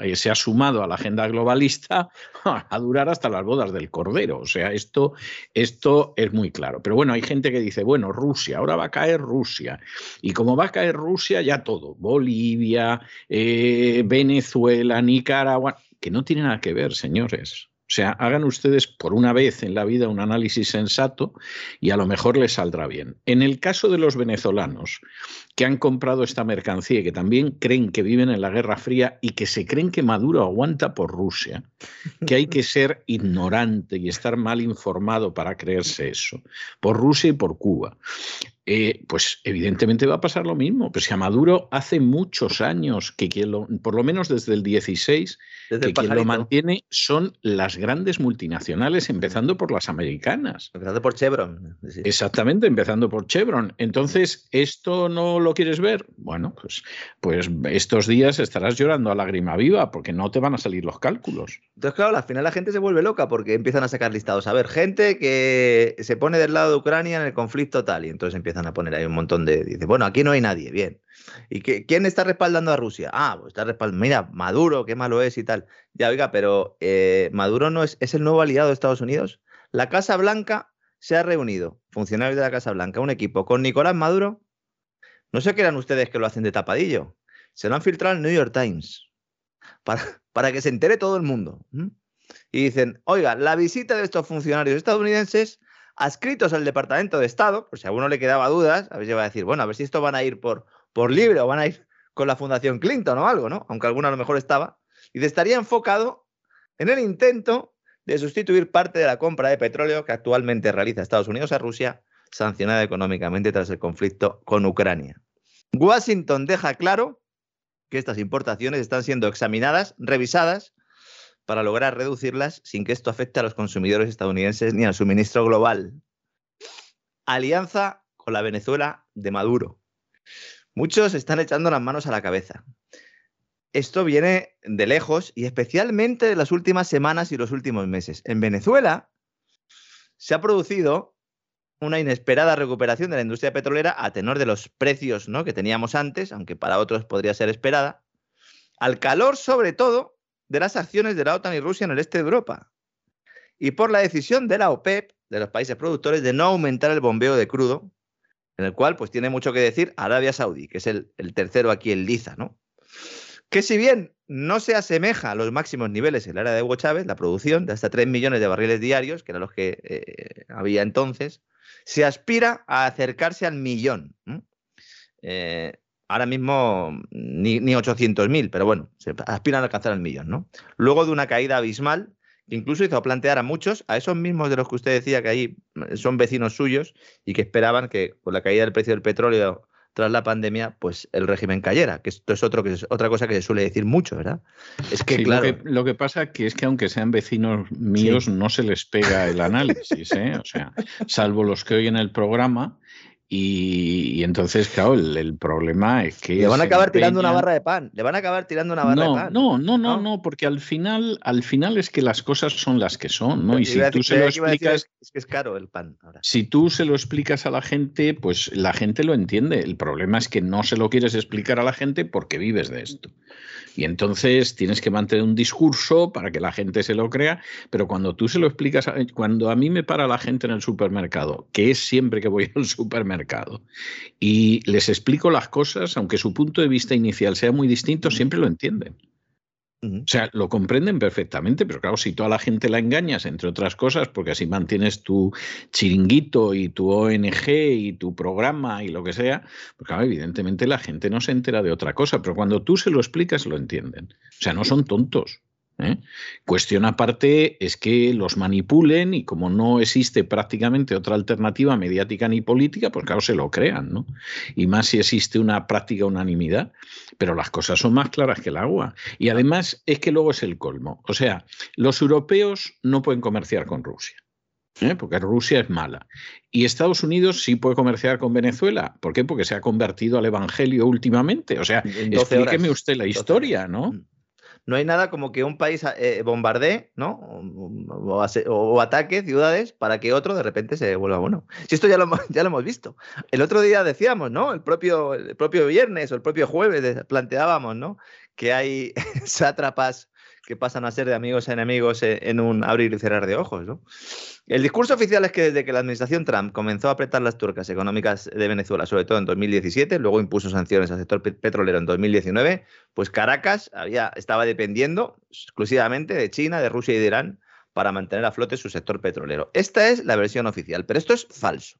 eh, se ha sumado a la agenda globalista, (laughs) a durar hasta las bodas del Cordero. O sea, esto, esto es muy claro. Pero bueno, hay gente que dice, bueno, Rusia, ahora va a caer Rusia. Y como va a caer Rusia, ya todo. Bolivia, eh, Venezuela, Nicaragua, que no tiene nada que ver, señores. O sea, hagan ustedes por una vez en la vida un análisis sensato y a lo mejor les saldrá bien. En el caso de los venezolanos que han comprado esta mercancía y que también creen que viven en la Guerra Fría y que se creen que Maduro aguanta por Rusia, que hay que ser ignorante y estar mal informado para creerse eso, por Rusia y por Cuba. Eh, pues evidentemente va a pasar lo mismo. Pero si a Maduro hace muchos años que quien lo, por lo menos desde el 16, que quien lo mantiene son las grandes multinacionales, empezando por las americanas. Empezando por Chevron. Exactamente, empezando por Chevron. Entonces, ¿esto no lo quieres ver? Bueno, pues, pues estos días estarás llorando a lágrima viva porque no te van a salir los cálculos. Entonces, claro, al final la gente se vuelve loca porque empiezan a sacar listados. A ver, gente que se pone del lado de Ucrania en el conflicto tal y entonces empieza a poner ahí un montón de. Dice, bueno, aquí no hay nadie, bien. ¿Y quién está respaldando a Rusia? Ah, pues está respaldando. Mira, Maduro, qué malo es y tal. Ya, oiga, pero eh, Maduro no es, es el nuevo aliado de Estados Unidos. La Casa Blanca se ha reunido, funcionarios de la Casa Blanca, un equipo con Nicolás Maduro. No sé qué eran ustedes que lo hacen de tapadillo. Se lo han filtrado al New York Times (laughs) para, que se entere todo el mundo. Y dicen, oiga, la visita de estos funcionarios estadounidenses adscritos al Departamento de Estado, por si a uno le quedaba dudas, a ver si va a decir, bueno, a ver si esto van a ir por, por libre o van a ir con la Fundación Clinton o algo, ¿no? Aunque alguno a lo mejor estaba. Y estaría enfocado en el intento de sustituir parte de la compra de petróleo que actualmente realiza Estados Unidos a Rusia, sancionada económicamente tras el conflicto con Ucrania. Washington deja claro que estas importaciones están siendo examinadas, revisadas para lograr reducirlas sin que esto afecte a los consumidores estadounidenses ni al suministro global. Alianza con la Venezuela de Maduro. Muchos están echando las manos a la cabeza. Esto viene de lejos y especialmente de las últimas semanas y los últimos meses. En Venezuela se ha producido una inesperada recuperación de la industria petrolera a tenor de los precios ¿no? que teníamos antes, aunque para otros podría ser esperada, al calor sobre todo de las acciones de la OTAN y Rusia en el este de Europa. Y por la decisión de la OPEP, de los países productores, de no aumentar el bombeo de crudo, en el cual pues tiene mucho que decir Arabia Saudí, que es el, tercero aquí en liza, ¿no? Que si bien no se asemeja a los máximos niveles en el área de Hugo Chávez, la producción de hasta 3 millones de barriles diarios, que eran los que eh, había entonces, se aspira a acercarse al millón. Eh, ahora mismo ni, ni 800.000, pero bueno, se aspiran a alcanzar el millón, ¿no? Luego de una caída abismal, que incluso hizo plantear a muchos, a esos mismos de los que usted decía que ahí son vecinos suyos y que esperaban que con la caída del precio del petróleo tras la pandemia, pues el régimen cayera, que esto es, otro, que es otra cosa que se suele decir mucho, ¿verdad? Es que, claro... Lo que, pasa que es que aunque sean vecinos míos, no se les pega el análisis, ¿eh? O sea, salvo los que oyen el programa, y, entonces, claro, el, problema es que. Le van a acabar tirando una barra de pan. Le van a acabar tirando una barra de pan. No, no, no, no, porque al final, al final es que las cosas son las que son, ¿no? Y si tú se lo explicas. Es que es caro el pan ahora. Si tú se lo explicas a la gente, pues la gente lo entiende. El problema es que no se lo quieres explicar a la gente porque vives de esto. Y entonces tienes que mantener un discurso para que la gente se lo crea, pero cuando tú se lo explicas, cuando a mí me para la gente en el supermercado, que es siempre que voy (laughs) al supermercado, y les explico las cosas, aunque su punto de vista inicial sea muy distinto, siempre lo entienden. O sea, lo comprenden perfectamente, pero claro, si tú a la gente la engañas, entre otras cosas, porque así mantienes tu chiringuito y tu ONG y tu programa y lo que sea, pues claro, evidentemente la gente no se entera de otra cosa, pero cuando tú se lo explicas, lo entienden. O sea, no son tontos. ¿Eh? Cuestión aparte es que los manipulen y como no existe prácticamente otra alternativa mediática ni política, pues claro, se lo crean, ¿no? Y más si existe una práctica unanimidad, pero las cosas son más claras que el agua. Y además es que luego es el colmo. O sea, los europeos no pueden comerciar con Rusia. ¿eh? porque Rusia es mala. Y Estados Unidos sí puede comerciar con Venezuela. ¿Por qué? Porque se ha convertido al Evangelio últimamente. O sea, explíqueme usted la historia, ¿no? No hay nada como que un país eh, bombardee, ¿no? O, ataque ciudades para que otro de repente se vuelva bueno. Si esto ya lo, (laughs) ya lo hemos visto. El otro día decíamos, ¿no? El propio, el propio viernes o el propio jueves planteábamos, ¿no? Que hay (laughs) sátrapas que pasan a ser de amigos a enemigos e, en un abrir y cerrar de ojos. ¿no? El discurso oficial es que desde que la administración Trump comenzó a apretar las turcas económicas de Venezuela, sobre todo en 2017, luego impuso sanciones al sector petrolero en 2019, pues Caracas había, estaba dependiendo exclusivamente de China, de Rusia y de Irán para mantener a flote su sector petrolero. Esta es la versión oficial, pero esto es falso.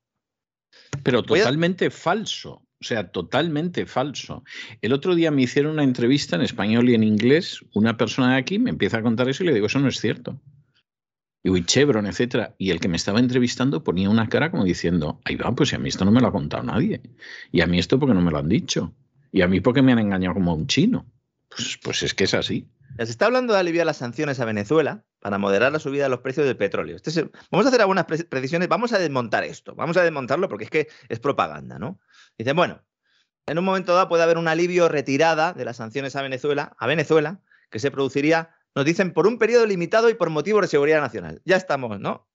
Pero totalmente falso. O sea, totalmente falso. El otro día me hicieron una entrevista en español y en inglés. Una persona de aquí me empieza a contar eso y le digo, eso no es cierto. Y Chevron, etcétera. Y el que me estaba entrevistando ponía una cara como diciendo, ahí va, pues a mí esto no me lo ha contado nadie. Y a mí esto porque no me lo han dicho. Y a mí porque me han engañado como un chino. Pues, pues es que es así. Se está hablando de aliviar las sanciones a Venezuela para moderar la subida de los precios del petróleo. Este vamos a hacer algunas precisiones, vamos a desmontar esto, vamos a desmontarlo porque es que es propaganda, ¿no? Dicen, bueno, en un momento dado puede haber un alivio retirada de las sanciones a Venezuela, a Venezuela, que se produciría, nos dicen, por un periodo limitado y por motivos de seguridad nacional. Ya estamos, ¿no?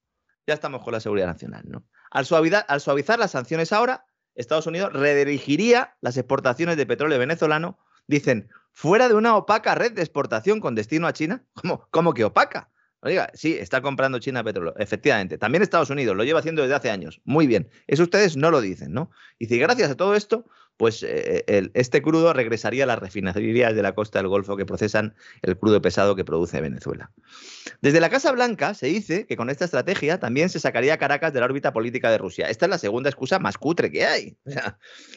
Ya estamos con la seguridad nacional, ¿no? Al, al suavizar las sanciones ahora, Estados Unidos redirigiría las exportaciones de petróleo venezolano, dicen, fuera de una opaca red de exportación con destino a China. (laughs) ¿Cómo, cómo que opaca? Oiga, sí, está comprando China petróleo, efectivamente. También Estados Unidos, lo lleva haciendo desde hace años. Muy bien. Eso ustedes no lo dicen, ¿no? Y si gracias a todo esto, pues eh, este crudo regresaría a las refinerías de la costa del Golfo que procesan el crudo pesado que produce Venezuela. Desde la Casa Blanca se dice que con esta estrategia también se sacaría Caracas de la órbita política de Rusia. Esta es la segunda excusa más cutre que hay.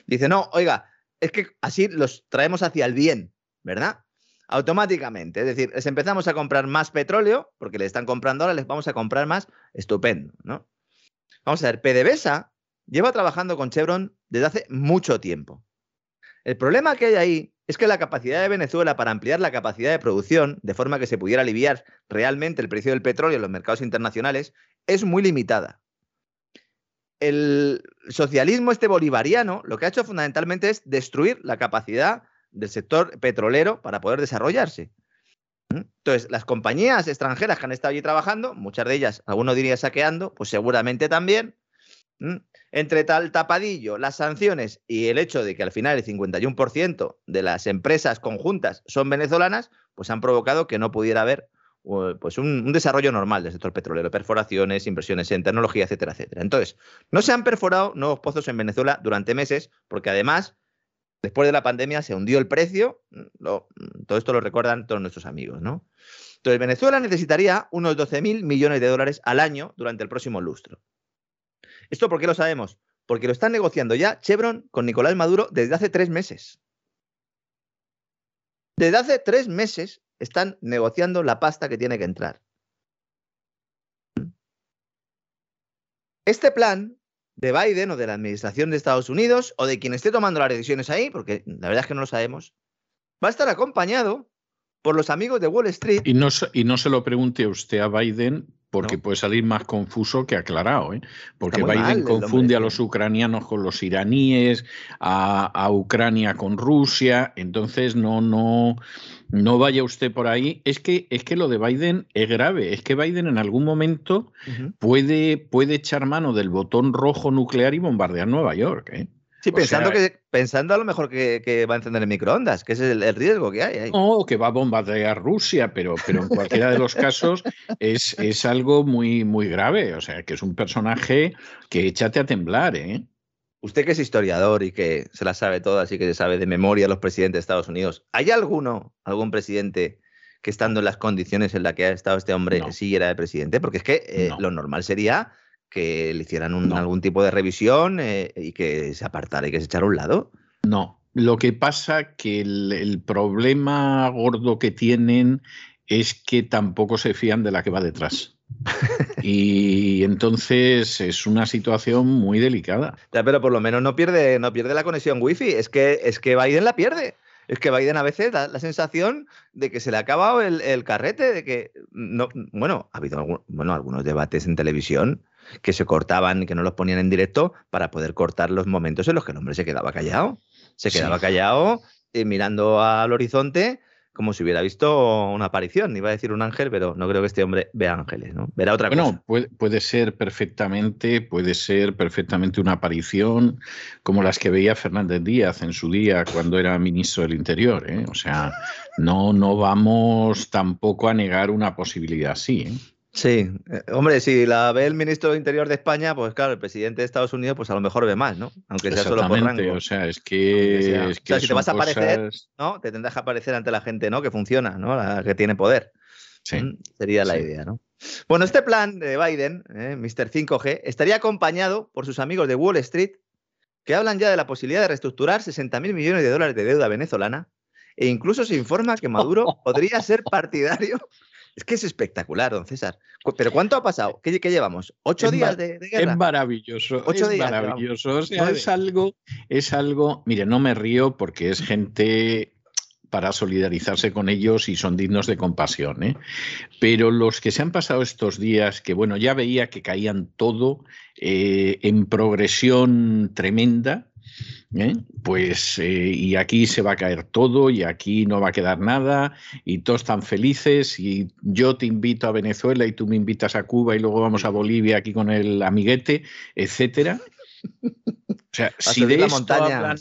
dice, no, oiga, es que así los traemos hacia el bien, ¿verdad? Automáticamente. Es decir, les empezamos a comprar más petróleo, porque le están comprando ahora, les vamos a comprar más, estupendo, ¿no? Vamos a ver, PDVSA lleva trabajando con Chevron desde hace mucho tiempo. El problema que hay ahí es que la capacidad de Venezuela para ampliar la capacidad de producción, de forma que se pudiera aliviar realmente el precio del petróleo en los mercados internacionales, es muy limitada. El socialismo este bolivariano lo que ha hecho fundamentalmente es destruir la capacidad del sector petrolero para poder desarrollarse. ¿Mm? Entonces, las compañías extranjeras que han estado allí trabajando, muchas de ellas, alguno diría saqueando, pues seguramente también. ¿Mm? Entre tal tapadillo, las sanciones y el hecho de que al final el 51% de las empresas conjuntas son venezolanas, pues han provocado que no pudiera haber pues un, un, desarrollo normal del sector petrolero, perforaciones, inversiones en tecnología, etcétera, etcétera. Entonces, no se han perforado nuevos pozos en Venezuela durante meses, porque además Después de la pandemia se hundió el precio, todo esto lo recuerdan todos nuestros amigos, ¿no? Entonces, Venezuela necesitaría unos 12 mil millones de dólares al año durante el próximo lustro. ¿Esto por qué lo sabemos? Porque lo están negociando ya Chevron con Nicolás Maduro desde hace tres meses. Desde hace tres meses están negociando la pasta que tiene que entrar. Este plan de Biden o de la administración de Estados Unidos o de quien esté tomando las decisiones ahí, porque la verdad es que no lo sabemos, va a estar acompañado por los amigos de Wall Street. Y no, y no se lo pregunte usted a Biden porque puede salir más confuso que aclarado, ¿eh? porque Biden confunde a los ucranianos con los iraníes, a, Ucrania con Rusia, entonces no, no, no vaya usted por ahí. Es que, es que lo de Biden es grave, es que Biden en algún momento puede, puede echar mano del botón rojo nuclear y bombardear Nueva York. ¿eh? Sí, pensando, que, pensando a lo mejor que, va a encender el microondas, que ese es el, riesgo que hay. No, que va a bombardear Rusia, pero, pero en cualquiera de los casos es, es, algo muy, muy grave. O sea, que es un personaje que échate a temblar, ¿eh? Usted que es historiador y que se la sabe todas y que se sabe de memoria los presidentes de Estados Unidos, ¿hay alguno, algún presidente que estando en las condiciones en las que ha estado este hombre siguiera de presidente? Porque es que eh, lo normal sería que le hicieran algún tipo de revisión eh, y que se apartara y que se echara a un lado. No, lo que pasa que el, problema gordo que tienen es que tampoco se fían de la que va detrás. (laughs) y entonces es una situación muy delicada. Ya, pero por lo menos no pierde, no pierde la conexión wifi. Es que, es que Biden la pierde. Es que Biden a veces da la sensación de que se le ha acabado el, carrete, de que no, bueno, ha habido bueno, algunos debates en televisión que se cortaban y que no los ponían en directo para poder cortar los momentos en los que el hombre se quedaba callado. Se quedaba callado eh, mirando al horizonte como si hubiera visto una aparición. Iba a decir un ángel, pero no creo que este hombre vea ángeles, ¿no? Verá otra cosa. Bueno, puede, puede, ser perfectamente, puede ser perfectamente una aparición como las que veía Fernández Díaz en su día cuando era ministro del Interior. ¿eh? O sea, no, no vamos tampoco a negar una posibilidad así. ¿eh? Sí, eh, hombre, si la ve el ministro del Interior de España, pues claro, el presidente de Estados Unidos, pues a lo mejor ve más, ¿no? Aunque sea solo por rango. O sea, es que. o sea, si te vas a aparecer, ¿no? Te tendrás que aparecer ante la gente, ¿no? Que funciona, ¿no? La que tiene poder. Sí. Mm, sería la idea, ¿no? Bueno, este plan de Biden, eh, Mr. 5G, estaría acompañado por sus amigos de Wall Street, que hablan ya de la posibilidad de reestructurar 60 mil millones de dólares de deuda venezolana, e incluso se informa que Maduro (laughs) podría ser partidario es que es espectacular, don César. Pero ¿cuánto ha pasado? ¿Qué, llevamos? ¿Ocho días de, guerra? Es maravilloso. ¿Ocho es maravilloso. O sea, es algo, es algo. Mire, no me río porque es gente para solidarizarse con ellos y son dignos de compasión. ¿eh? Pero los que se han pasado estos días, que bueno, ya veía que caían todo eh, en progresión tremenda, ¿eh? Pues eh, y aquí se va a caer todo y aquí no va a quedar nada y todos están felices y yo te invito a Venezuela y tú me invitas a Cuba y luego vamos a Bolivia aquí con el amiguete, etcétera. O sea, (laughs) si de esto, hablan,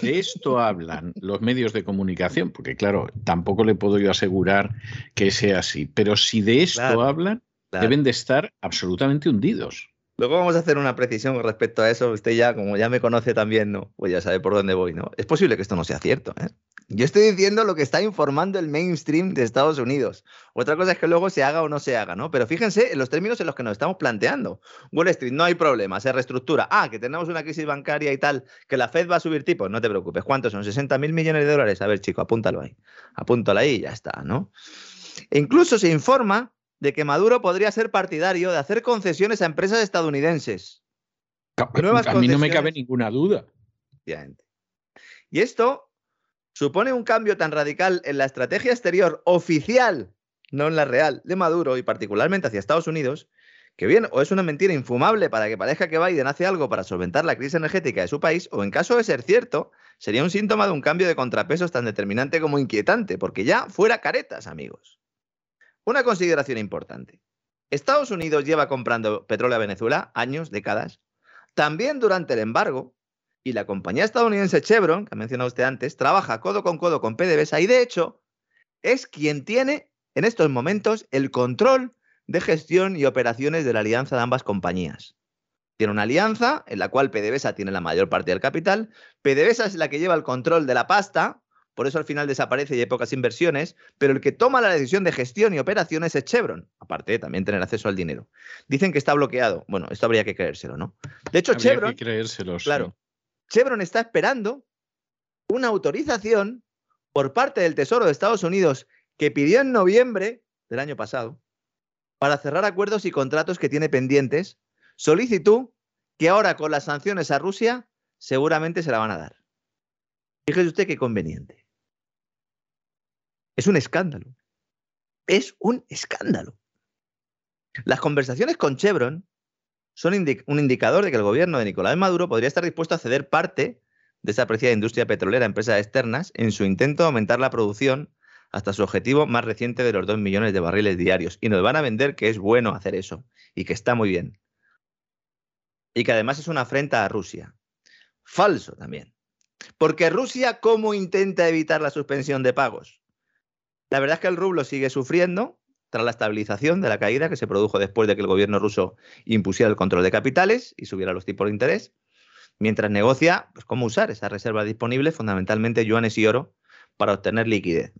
de esto hablan los medios de comunicación, porque claro, tampoco le puedo yo asegurar que sea así, pero si de esto hablan, deben de estar absolutamente hundidos. Luego vamos a hacer una precisión con respecto a eso. Usted ya, como ya me conoce también, ¿no? Pues ya sabe por dónde voy, ¿no? Es posible que esto no sea cierto, ¿eh? Yo estoy diciendo lo que está informando el mainstream de Estados Unidos. Otra cosa es que luego se haga o no se haga, ¿no? Pero fíjense en los términos en los que nos estamos planteando. Wall Street, no hay problema, se reestructura. Ah, que tenemos una crisis bancaria y tal, que la Fed va a subir tipos, no te preocupes. ¿Cuántos son? 60 mil millones de dólares. A ver, chico, apúntalo ahí. Apúntalo ahí y ya está, ¿no? E incluso se informa de que Maduro podría ser partidario de hacer concesiones a empresas estadounidenses. a mí no me cabe ninguna duda. Y esto supone un cambio tan radical en la estrategia exterior oficial, no en la real, de Maduro y particularmente hacia Estados Unidos, que bien, o es una mentira infumable para que parezca que Biden hace algo para solventar la crisis energética de su país, o en caso de ser cierto, sería un síntoma de un cambio de contrapesos tan determinante como inquietante, porque ya fuera caretas, amigos. Una consideración importante. Estados Unidos lleva comprando petróleo a Venezuela años, décadas. También durante el embargo, y la compañía estadounidense Chevron, que ha mencionado usted antes, trabaja codo con codo con PDVSA y de hecho es quien tiene en estos momentos el control de gestión y operaciones de la alianza de ambas compañías. Tiene una alianza en la cual PDVSA tiene la mayor parte del capital. PDVSA es la que lleva el control de la pasta, por eso al final desaparece y hay pocas inversiones, pero el que toma la decisión de gestión y operaciones es Chevron, aparte de también tener acceso al dinero. Dicen que está bloqueado. Bueno, esto habría que creérselo, ¿no? De hecho, Chevron. claro. Chevron está esperando una autorización por parte del Tesoro de Estados Unidos que pidió en noviembre del año pasado para cerrar acuerdos y contratos que tiene pendientes. Solicitud que ahora con las sanciones a Rusia seguramente se la van a dar. Fíjese usted qué conveniente. Es un escándalo. Es un escándalo. Las conversaciones con Chevron son un indicador de que el gobierno de Nicolás Maduro podría estar dispuesto a ceder parte de esa apreciada industria petrolera a empresas externas en su intento de aumentar la producción hasta su objetivo más reciente de los 2 millones de barriles diarios. Y nos van a vender que es bueno hacer eso y que está muy bien. Y que además es una afrenta a Rusia. Falso también. Porque Rusia, ¿cómo intenta evitar la suspensión de pagos? La verdad es que el rublo sigue sufriendo tras la estabilización de la caída que se produjo después de que el gobierno ruso impusiera el control de capitales y subiera los tipos de interés, mientras negocia pues, cómo usar esas reservas disponibles, fundamentalmente yuanes y oro, para obtener liquidez.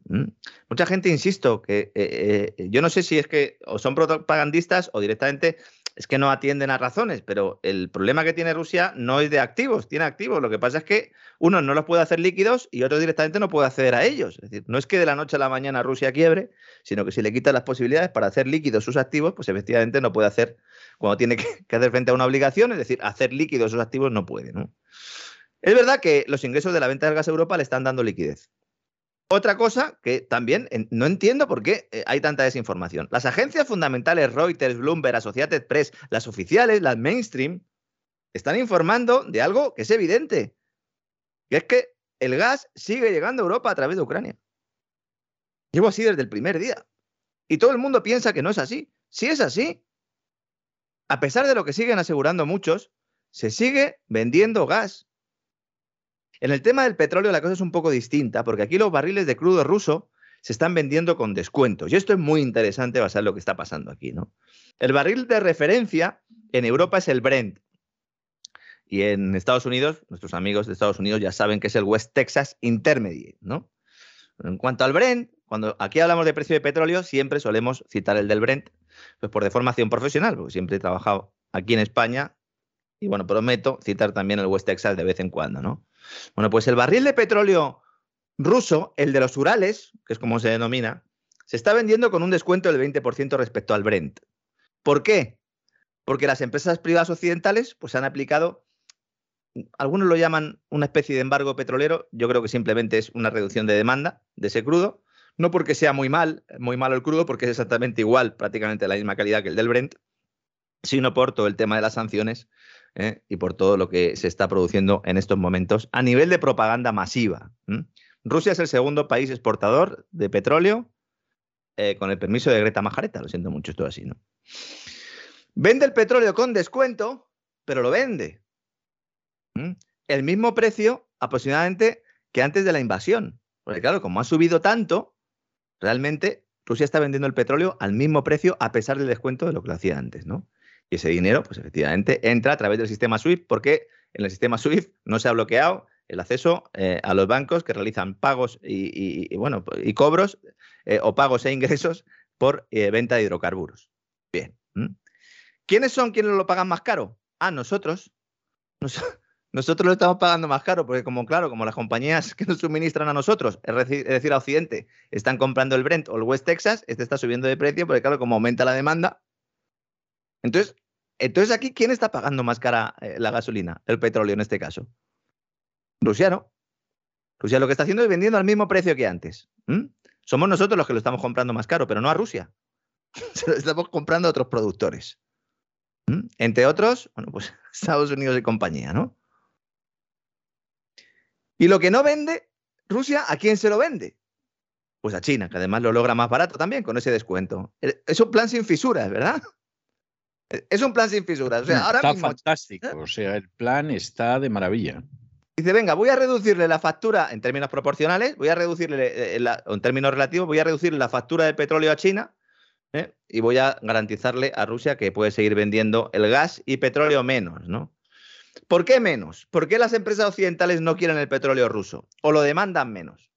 Mucha gente, insisto, que eh, eh, yo no sé si es que o son propagandistas o directamente es que no atienden a razones, pero el problema que tiene Rusia no es de activos, tiene activos. Lo que pasa es que uno no los puede hacer líquidos y otro directamente no puede acceder a ellos. Es decir, no es que de la noche a la mañana Rusia quiebre, sino que si le quitan las posibilidades para hacer líquidos sus activos, pues efectivamente no puede hacer cuando tiene que, hacer frente a una obligación, es decir, hacer líquidos sus activos no puede. Es verdad que los ingresos de la venta del gas Europa le están dando liquidez. Otra cosa que también no entiendo por qué eh, hay tanta desinformación. Las agencias fundamentales Reuters, Bloomberg, Associated Press, las oficiales, las mainstream, están informando de algo que es evidente, que es que el gas sigue llegando a Europa a través de Ucrania. Llevo así desde el primer día. Y todo el mundo piensa que no es así. Sí es así. A pesar de lo que siguen asegurando muchos, se sigue vendiendo gas. En el tema del petróleo la cosa es un poco distinta, porque aquí los barriles de crudo ruso se están vendiendo con descuentos. Y esto es muy interesante basado en lo que está pasando aquí, ¿no? El barril de referencia en Europa es el Brent. Y en Estados Unidos, nuestros amigos de Estados Unidos ya saben que es el West Texas Intermediate, ¿no? En cuanto al Brent, cuando aquí hablamos de precio de petróleo, siempre solemos citar el del Brent, pues por deformación profesional, porque siempre he trabajado aquí en España y bueno, prometo citar también el West Texas de vez en cuando, ¿no? Bueno, pues el barril de petróleo ruso, el de los Urales, que es como se denomina, se está vendiendo con un descuento del 20% respecto al Brent. ¿Por qué? Porque las empresas privadas occidentales pues, han aplicado, algunos lo llaman una especie de embargo petrolero, yo creo que simplemente es una reducción de demanda de ese crudo, no porque sea muy mal, muy malo el crudo, porque es exactamente igual, prácticamente la misma calidad que el del Brent, sino por todo el tema de las sanciones ¿eh? y por todo lo que se está produciendo en estos momentos a nivel de propaganda masiva. Rusia es el segundo país exportador de petróleo eh, con el permiso de Greta Majareta. Lo siento mucho, esto así, ¿no? Vende el petróleo con descuento, pero lo vende. El mismo precio aproximadamente que antes de la invasión. Porque claro, como ha subido tanto, realmente Rusia está vendiendo el petróleo al mismo precio a pesar del descuento de lo que lo hacía antes, ¿no? Y ese dinero, pues efectivamente, entra a través del sistema SWIFT porque en el sistema SWIFT no se ha bloqueado el acceso eh, a los bancos que realizan pagos y, bueno, y cobros eh, o pagos e ingresos por eh, venta de hidrocarburos. Bien. ¿Quiénes son quienes lo pagan más caro? Ah, nosotros. (laughs) nosotros lo estamos pagando más caro porque como claro, como las compañías que nos suministran a nosotros, es decir, a Occidente, están comprando el Brent o el West Texas, este está subiendo de precio porque claro, como aumenta la demanda. Entonces, entonces aquí, ¿quién está pagando más cara eh, la gasolina, el petróleo en este caso? Rusia, ¿no? Rusia lo que está haciendo es vendiendo al mismo precio que antes. Somos nosotros los que lo estamos comprando más caro, pero no a Rusia. (laughs) Se lo estamos comprando a otros productores. Entre otros, bueno, pues (laughs) Estados Unidos y compañía, ¿no? Y lo que no vende Rusia, ¿a quién se lo vende? Pues a China, que además lo logra más barato también con ese descuento. Es un plan sin fisuras, ¿verdad? Es un plan sin fisuras. está fantástico. ¿eh? O sea, el plan está de maravilla. Dice, venga, voy a reducirle la factura en términos proporcionales, voy a reducirle, eh, en términos relativos, voy a reducirle la factura de petróleo a China ¿eh? y voy a garantizarle a Rusia que puede seguir vendiendo el gas y petróleo menos, ¿no? ¿Por qué menos? ¿Por qué las empresas occidentales no quieren el petróleo ruso o lo demandan menos?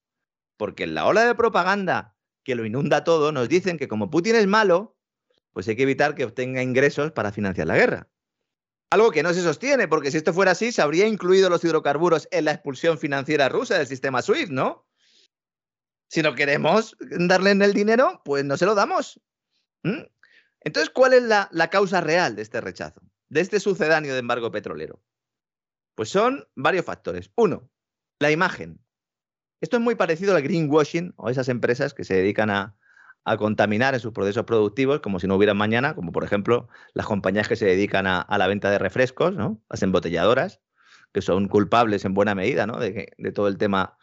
Porque en la ola de propaganda que lo inunda todo nos dicen que como Putin es malo, pues hay que evitar que obtenga ingresos para financiar la guerra. Algo que no se sostiene, porque si esto fuera así, se habría incluido los hidrocarburos en la expulsión financiera rusa del sistema SWIFT, ¿no? Si no queremos darle en el dinero, pues no se lo damos. Entonces, ¿cuál es la causa real de este rechazo, de este sucedáneo de embargo petrolero? Pues son varios factores. Uno, la imagen. Esto es muy parecido al greenwashing o a esas empresas que se dedican a, a contaminar en sus procesos productivos como si no hubiera mañana, como por ejemplo las compañías que se dedican a, la venta de refrescos, ¿no? las embotelladoras, que son culpables en buena medida ¿no? de, de todo el tema,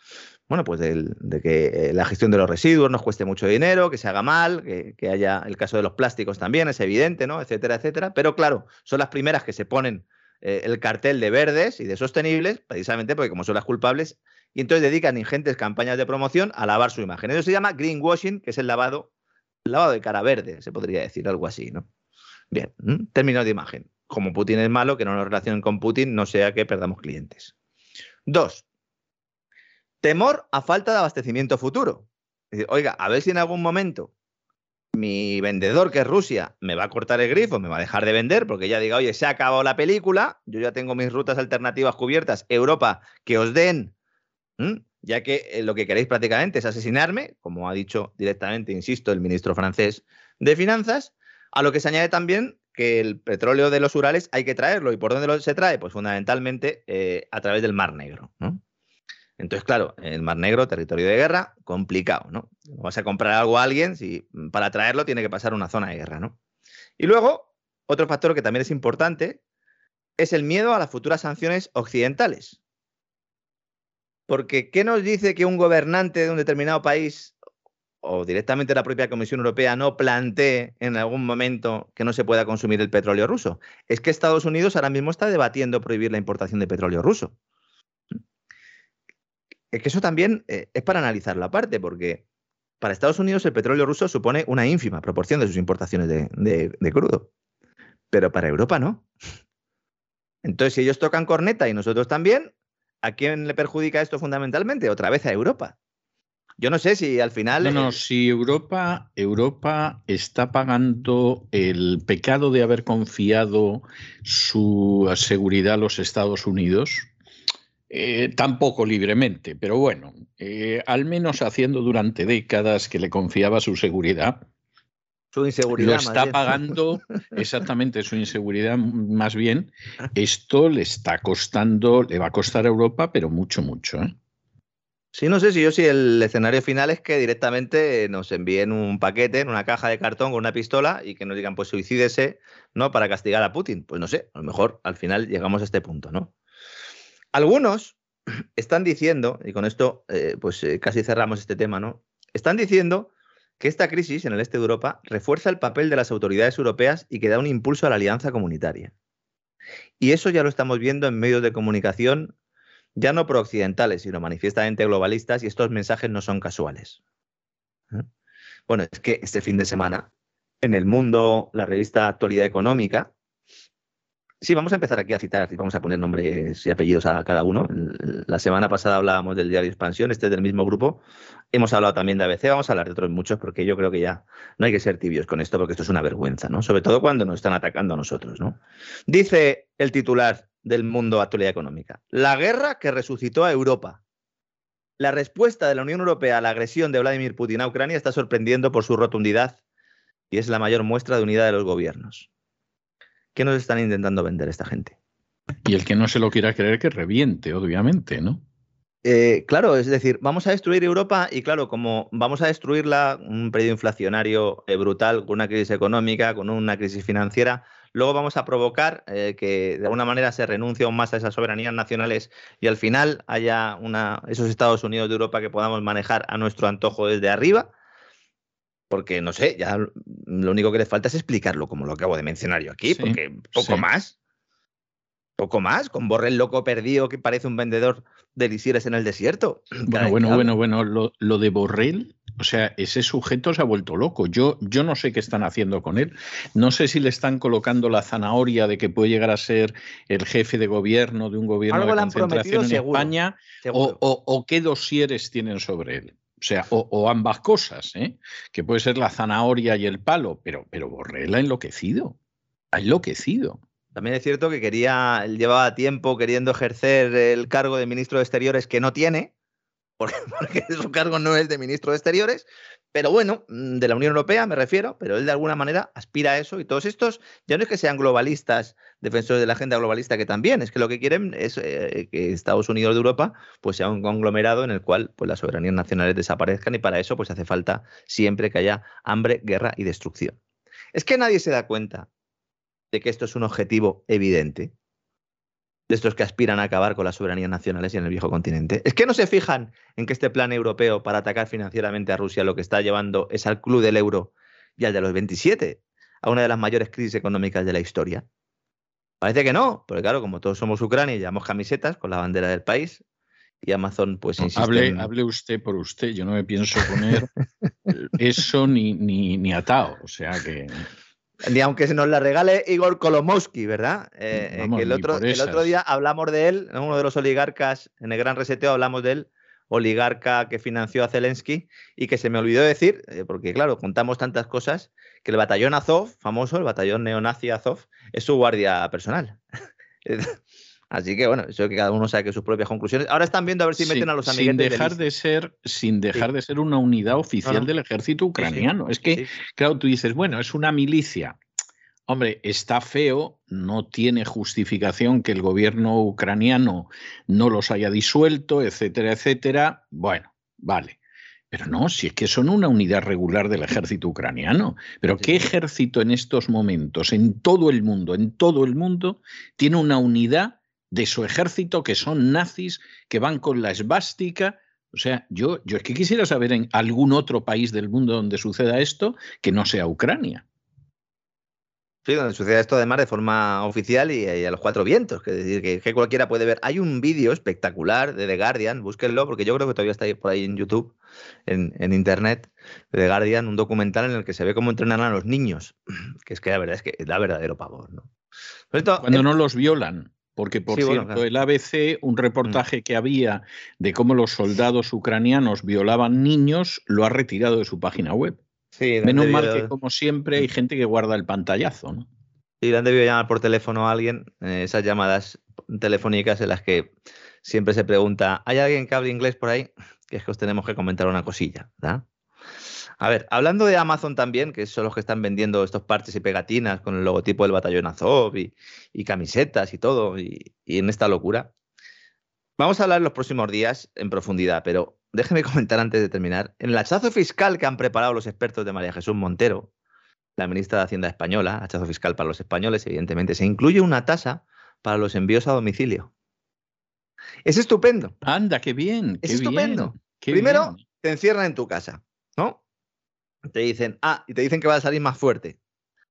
bueno, pues de que eh, la gestión de los residuos nos cueste mucho dinero, que se haga mal, que, haya el caso de los plásticos también, es evidente, ¿no? etcétera, etcétera. Pero claro, son las primeras que se ponen eh, el cartel de verdes y de sostenibles, precisamente porque como son las culpables, y entonces dedican ingentes campañas de promoción a lavar su imagen. Eso se llama greenwashing, que es el lavado, lavado de cara verde, se podría decir, algo así, ¿no? Bien, términos de imagen. Como Putin es malo, que no nos relacionen con Putin, no sea que perdamos clientes. Dos, temor a falta de abastecimiento futuro. oiga, a ver si en algún momento mi vendedor, que es Rusia, me va a cortar el grifo, me va a dejar de vender, porque ya diga, oye, se ha acabado la película, yo ya tengo mis rutas alternativas cubiertas, Europa, que os den, ya que eh, lo que queréis prácticamente es asesinarme, como ha dicho directamente, insisto, el ministro francés de Finanzas, a lo que se añade también que el petróleo de los Urales hay que traerlo. ¿Y por dónde se trae? Pues fundamentalmente eh, a través del Mar Negro. Entonces, claro, el Mar Negro, territorio de guerra, complicado, ¿no? Vas a comprar algo a alguien, si para traerlo tiene que pasar una zona de guerra, ¿no? Y luego, otro factor que también es importante es el miedo a las futuras sanciones occidentales. Porque, ¿qué nos dice que un gobernante de un determinado país o directamente la propia Comisión Europea no plantee en algún momento que no se pueda consumir el petróleo ruso? Es que Estados Unidos ahora mismo está debatiendo prohibir la importación de petróleo ruso. Es que eso también eh, es para analizar la parte, porque para Estados Unidos el petróleo ruso supone una ínfima proporción de sus importaciones de, crudo, pero para Europa no. Entonces, si ellos tocan corneta y nosotros también, ¿a quién le perjudica esto fundamentalmente? Otra vez a Europa. Yo no sé si al final. No, no, si Europa, Europa está pagando el pecado de haber confiado su seguridad a los Estados Unidos, eh, tampoco libremente, pero bueno, eh, al menos haciendo durante décadas que le confiaba su seguridad. Su inseguridad. Lo está pagando, (laughs) exactamente, su inseguridad más bien. Esto le está costando, le va a costar a Europa, pero mucho, mucho. ¿eh? Sí, no sé si yo si el escenario final es que directamente nos envíen un paquete en una caja de cartón con una pistola y que nos digan, pues suicídese, ¿no? Para castigar a Putin. Pues no sé, a lo mejor al final llegamos a este punto, ¿no? Algunos (clears throat) están diciendo, y con esto eh, pues eh, casi cerramos este tema, ¿no? Están diciendo que esta crisis en el este de Europa refuerza el papel de las autoridades europeas y que da un impulso a la alianza comunitaria. Y eso ya lo estamos viendo en medios de comunicación, ya no pro-occidentales, sino manifiestamente globalistas, y estos mensajes no son casuales. ¿eh? Bueno, es que este fin de semana, en el mundo, la revista Actualidad Económica, Sí, vamos a empezar aquí a citar, vamos a poner nombres y apellidos a cada uno. La semana pasada hablábamos del diario Expansión, este es del mismo grupo. Hemos hablado también de ABC, vamos a hablar de otros muchos porque yo creo que ya no hay que ser tibios con esto porque esto es una vergüenza, ¿no? Sobre todo cuando nos están atacando a nosotros, ¿no? Dice el titular del Mundo Actualidad Económica, la guerra que resucitó a Europa. La respuesta de la Unión Europea a la agresión de Vladimir Putin a Ucrania está sorprendiendo por su rotundidad y es la mayor muestra de unidad de los gobiernos. ¿Qué nos están intentando vender esta gente? Y el que no se lo quiera creer que reviente, obviamente, ¿no? Eh, claro, es decir, vamos a destruir Europa y claro, como vamos a destruirla, un periodo inflacionario eh, brutal, con una crisis económica, con una crisis financiera, luego vamos a provocar eh, que de alguna manera se renuncie aún más a esas soberanías nacionales y al final haya una, esos Estados Unidos de Europa que podamos manejar a nuestro antojo desde arriba porque no sé, ya lo único que le falta es explicarlo, como lo acabo de mencionar yo aquí, porque poco más. Poco más, con Borrell loco perdido que parece un vendedor de lisieres en el desierto. (clears throat) Bueno, bueno, bueno, bueno, lo, de Borrell, o sea, ese sujeto se ha vuelto loco. Yo, yo no sé qué están haciendo con él. No sé si le están colocando la zanahoria de que puede llegar a ser el jefe de gobierno de un gobierno de concentración en España O, o qué dosieres tienen sobre él. O sea, o, ambas cosas, ¿eh? que puede ser la zanahoria y el palo, pero, pero Borrell ha enloquecido, ha enloquecido. También es cierto que quería, llevaba tiempo queriendo ejercer el cargo de ministro de Exteriores que no tiene, (laughs) porque, su cargo no es de ministro de Exteriores, pero bueno, mm, de la Unión Europea me refiero, pero él de alguna manera aspira a eso y todos estos ya no es que sean globalistas, defensores de la agenda globalista, que también es que lo que quieren es eh, que Estados Unidos de Europa pues sea un conglomerado en el cual pues las soberanías nacionales desaparezcan y para eso pues hace falta siempre que haya hambre, guerra y destrucción. Es que nadie se da cuenta de que esto es un objetivo evidente de estos que aspiran a acabar con las soberanías nacionales y en el viejo continente. Es que no se fijan en que este plan europeo para atacar financieramente a Rusia lo que está llevando es al club del euro y al de los 27, a una de las mayores crisis económicas de la historia. Parece que no, porque claro, como todos somos Ucrania y llevamos camisetas con la bandera del país, y Amazon pues insiste hable, hable, usted por usted, yo no me pienso poner (laughs) eso ni, ni, ni atado, o sea que... Ni aunque se nos la regale Igor Kolomowski, ¿verdad? Eh, eh, el, otro, el otro día hablamos de él, uno de los oligarcas en el Gran Reseteo hablamos de él, oligarca que financió a Zelensky y que se me olvidó decir, eh, porque claro, contamos tantas cosas, que el batallón Azov, famoso, el batallón neonazi Azov, es su guardia personal. (laughs) Así que bueno, eso que cada uno saque sus propias conclusiones. Ahora están viendo a ver si meten a los amiguetes. Sin dejar de, ser, sin dejar de ser una unidad oficial del ejército ucraniano. es que, claro, tú dices, bueno, es una milicia. Hombre, está feo, no tiene justificación que el gobierno ucraniano no los haya disuelto, etcétera, etcétera. Bueno, vale. Pero no, si es que son una unidad regular del ejército ucraniano. Pero ¿qué ejército en estos momentos, en todo el mundo, en todo el mundo, tiene una unidad de su ejército que son nazis, que van con la esvástica. O sea, yo, yo es que quisiera saber en algún otro país del mundo donde suceda esto que no sea Ucrania. Sí, donde suceda esto además de forma oficial y, a los cuatro vientos, que decir que, cualquiera puede ver. Hay un vídeo espectacular de The Guardian, búsquenlo, porque yo creo que todavía está ahí, por ahí en YouTube, en, en, internet, de The Guardian, un documental en el que se ve cómo entrenan a los niños, (clears throat) que es que la verdad es que da verdadero pavor, ¿no? Cuando no los violan. Porque, por cierto, el ABC, un mm. reportaje que había de cómo los soldados ucranianos violaban niños, lo ha retirado de su página web. Sí, Menos mal que, como siempre, hay mm. gente que guarda el pantallazo, ¿no? Sí, le han debido llamar por teléfono a alguien, eh, esas llamadas telefónicas en las que siempre se pregunta, ¿hay alguien que hable inglés por ahí? Que es que os tenemos que comentar una cosilla, ¿verdad? A ver, hablando de Amazon también, que son los que están vendiendo estos parches y pegatinas con el logotipo del batallón Azov y, camisetas y todo, y, en esta locura. Vamos a hablar en los próximos días en profundidad, pero déjeme (laughs) comentar antes de terminar. En el hachazo fiscal que han preparado los expertos de María Jesús Montero, la ministra de Hacienda española, hachazo fiscal para los españoles, evidentemente, se incluye una tasa para los envíos a domicilio. Es estupendo. Anda, qué bien. es estupendo. Primero, te encierran en tu casa, ¿no? Te dicen, ah, y te dicen que va a salir más fuerte.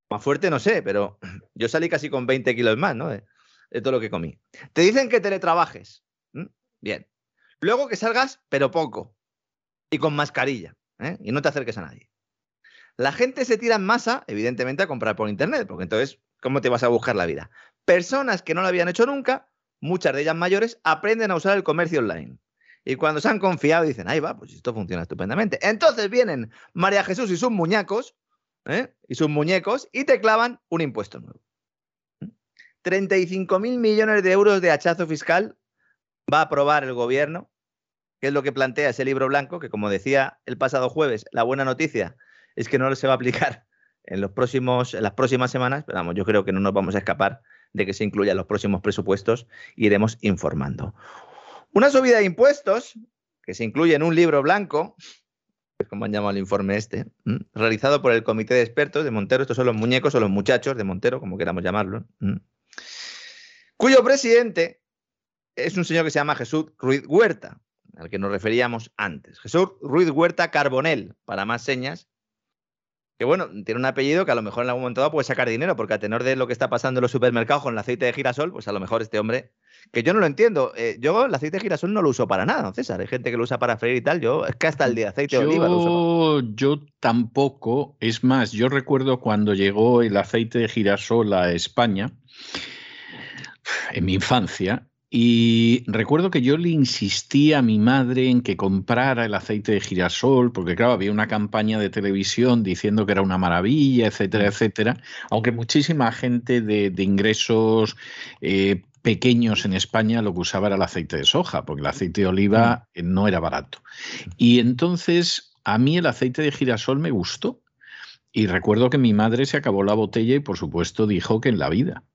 Más fuerte no sé, pero (clears throat) yo salí casi con 20 kilos más, ¿no? De, todo lo que comí. Te dicen que teletrabajes. Bien. Luego que salgas, pero poco. Y con mascarilla. ¿eh? Y no te acerques a nadie. La gente se tira en masa, evidentemente, a comprar por internet, porque entonces, ¿cómo te vas a buscar la vida? Personas que no lo habían hecho nunca, muchas de ellas mayores, aprenden a usar el comercio online. Y cuando se han confiado dicen, ahí va, pues esto funciona estupendamente. Entonces vienen María Jesús y sus muñecos, ¿eh? y sus muñecos, y te clavan un impuesto nuevo. 35 mil millones de euros de hachazo fiscal va a aprobar el gobierno, que es lo que plantea ese libro blanco, que como decía el pasado jueves, la buena noticia es que no se va a aplicar en, los próximos, en las próximas semanas, pero vamos, yo creo que no nos vamos a escapar de que se incluya los próximos presupuestos, iremos informando. Una subida de impuestos, que se incluye en un libro blanco, es como han llamado el informe este, realizado por el Comité de Expertos de Montero, estos son los muñecos o los muchachos de Montero, como queramos llamarlo, cuyo presidente es un señor que se llama Jesús Ruiz Huerta, al que nos referíamos antes. Jesús Ruiz Huerta Carbonel, para más señas, que bueno, tiene un apellido que a lo mejor en algún momento dado puede sacar dinero, porque a tenor de lo que está pasando en los supermercados con el aceite de girasol, pues a lo mejor este hombre que yo no lo entiendo. Eh, yo el aceite de girasol no lo uso para nada, César. Hay gente que lo usa para freír y tal. Yo es que hasta el de aceite de oliva lo uso. Yo tampoco. Es más, yo recuerdo cuando llegó el aceite de girasol a España, en mi infancia, y recuerdo que yo le insistí a mi madre en que comprara el aceite de girasol, porque claro, había una campaña de televisión diciendo que era una maravilla, etcétera, etcétera, aunque muchísima gente de, ingresos eh, pequeños en España lo que usaba era el aceite de soja, porque el aceite de oliva mm. eh, no era barato. Y entonces a mí el aceite de girasol me gustó. Y recuerdo que mi madre se acabó la botella y por supuesto dijo que en la vida.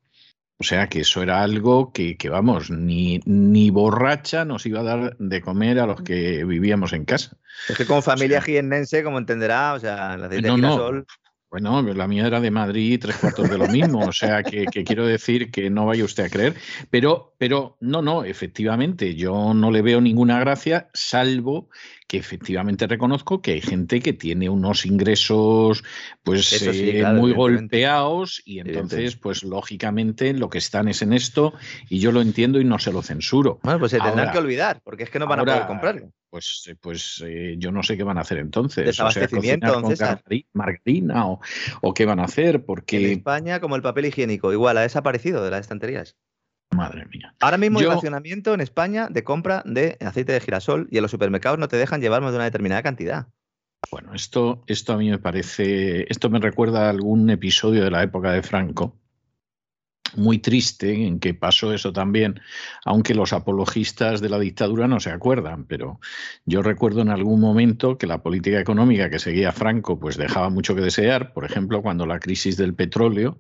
O sea que eso era algo que, vamos, ni, ni borracha nos iba a dar de comer a los que vivíamos en casa. Es que como familia o como entenderá, o sea, el aceite de girasol... Bueno, la mía era de Madrid, tres cuartos de lo mismo, o sea que, quiero decir que no vaya usted a creer, pero, pero no, no, efectivamente, yo no le veo ninguna gracia, salvo que efectivamente reconozco que hay gente que tiene unos ingresos pues eh, muy golpeados y entonces pues lógicamente lo que están es en esto y yo lo entiendo y no se lo censuro. Bueno, pues se tendrán que olvidar porque es que no van a poder comprarlo. Pues, pues eh, yo no sé qué van a hacer entonces. Desabastecimiento, o sea, margarina o, o, qué van a hacer porque... En España como el papel higiénico, igual ha desaparecido de las estanterías. Madre mía. Ahora mismo hay racionamiento en España de compra de aceite de girasol y en los supermercados no te dejan llevar más de una determinada cantidad. Bueno, esto, esto a mí me parece, esto me recuerda a algún episodio de la época de Franco, muy triste en que pasó eso también, aunque los apologistas de la dictadura no se acuerdan, pero yo recuerdo en algún momento que la política económica que seguía Franco pues dejaba mucho que desear, por ejemplo, cuando la crisis del petróleo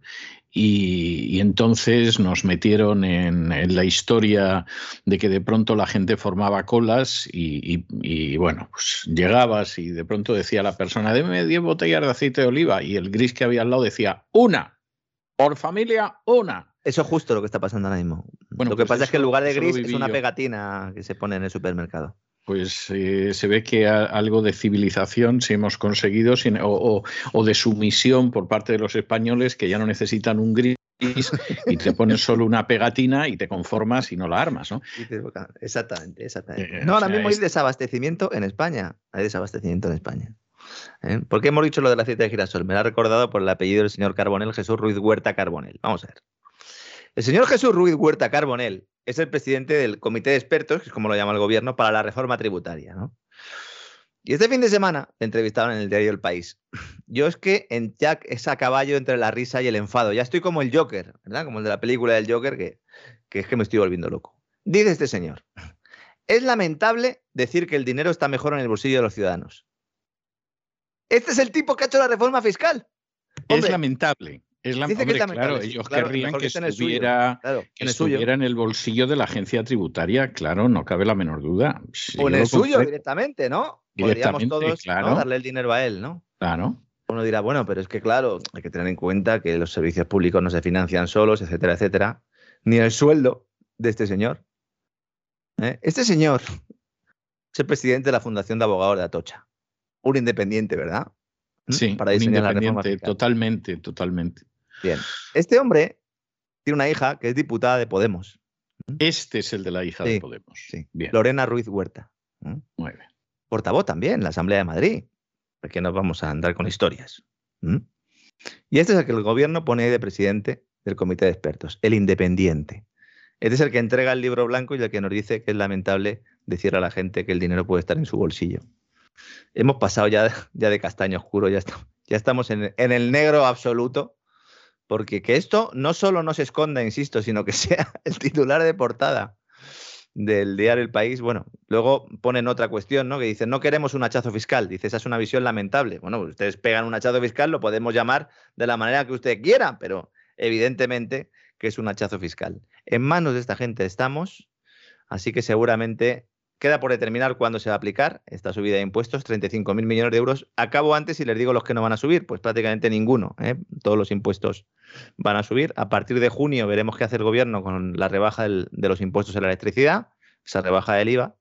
y, entonces nos metieron en, la historia de que de pronto la gente formaba colas y, bueno, pues llegabas y de pronto decía la persona, deme 10 botellas de aceite de oliva y el gris que había al lado decía, una. Por familia, una. Eso es justo lo que está pasando ahora mismo. Bueno, lo que pues pasa es que en lugar de gris es una pegatina que se pone en el supermercado. Pues eh, se ve que algo de civilización sí hemos conseguido o, de sumisión por parte de los españoles que ya no necesitan un gris y te ponen solo una pegatina y te conformas y no la armas, ¿no? Exactamente, exactamente. Eh, no, ahora mismo hay desabastecimiento en España. Hay desabastecimiento en España. ¿Eh? ¿Por qué hemos dicho lo del aceite de girasol? Me lo ha recordado por el apellido del señor Carbonel, Jesús Ruiz Huerta Carbonel. Vamos a ver. El señor Jesús Ruiz Huerta Carbonel es el presidente del Comité de Expertos, que es como lo llama el gobierno, para la reforma tributaria. ¿no? Y este fin de semana le entrevistaron en el diario El País. Yo es que en Jack es a caballo entre la risa y el enfado. Ya estoy como el Joker, ¿verdad? Como el de la película del Joker, que, que es que me estoy volviendo loco. Dice este señor. Es lamentable decir que el dinero está mejor en el bolsillo de los ciudadanos. Este es el tipo que ha hecho la reforma fiscal. es lamentable. Es la, hombre, claro, ellos querrían que, estuviera, en el bolsillo de la agencia tributaria, claro, no cabe la menor duda. o en el suyo directamente, ¿no? Podríamos todos darle el dinero a él, ¿no? Claro. Uno dirá, bueno, pero es que claro, hay que tener en cuenta que los servicios públicos no se financian solos, etcétera, etcétera. Ni el sueldo de este señor. ¿eh? Este señor es el presidente de la Fundación de Abogados de Atocha un independiente, ¿verdad? ¿Mm? Sí, para diseñar un independiente, totalmente, totalmente. Bien. Este hombre tiene una hija que es diputada de Podemos. ¿Mm? Este es el de la hija de Podemos. Sí. Bien. Lorena Ruiz Huerta. ¿Mm? Muy bien. Portavoz también la Asamblea de Madrid. Porque nos vamos a andar con historias. Y este es el que el gobierno pone de presidente del comité de expertos, el independiente. Este es el que entrega el libro blanco y el que nos dice que es lamentable decir a la gente que el dinero puede estar en su bolsillo hemos pasado ya, de castaño oscuro, ya, estamos en, el negro absoluto, porque que esto no solo no se esconda, insisto, sino que (laughs) sea el titular de portada del diario El País, bueno, luego ponen otra cuestión, ¿no? Que dicen, no queremos un hachazo fiscal. Dice, esa es una visión lamentable. Bueno, ustedes pegan un hachazo fiscal, lo podemos llamar de la manera que usted quiera, pero evidentemente que es un hachazo fiscal. En manos de esta gente estamos, así que seguramente Queda por determinar cuándo se va a aplicar esta subida de impuestos, 35.000 millones de euros. Acabo antes y les digo los que no van a subir, pues prácticamente ninguno. ¿eh? Todos los impuestos van a subir. A partir de junio veremos qué hace el gobierno con la rebaja de los impuestos a la electricidad, esa rebaja del IVA.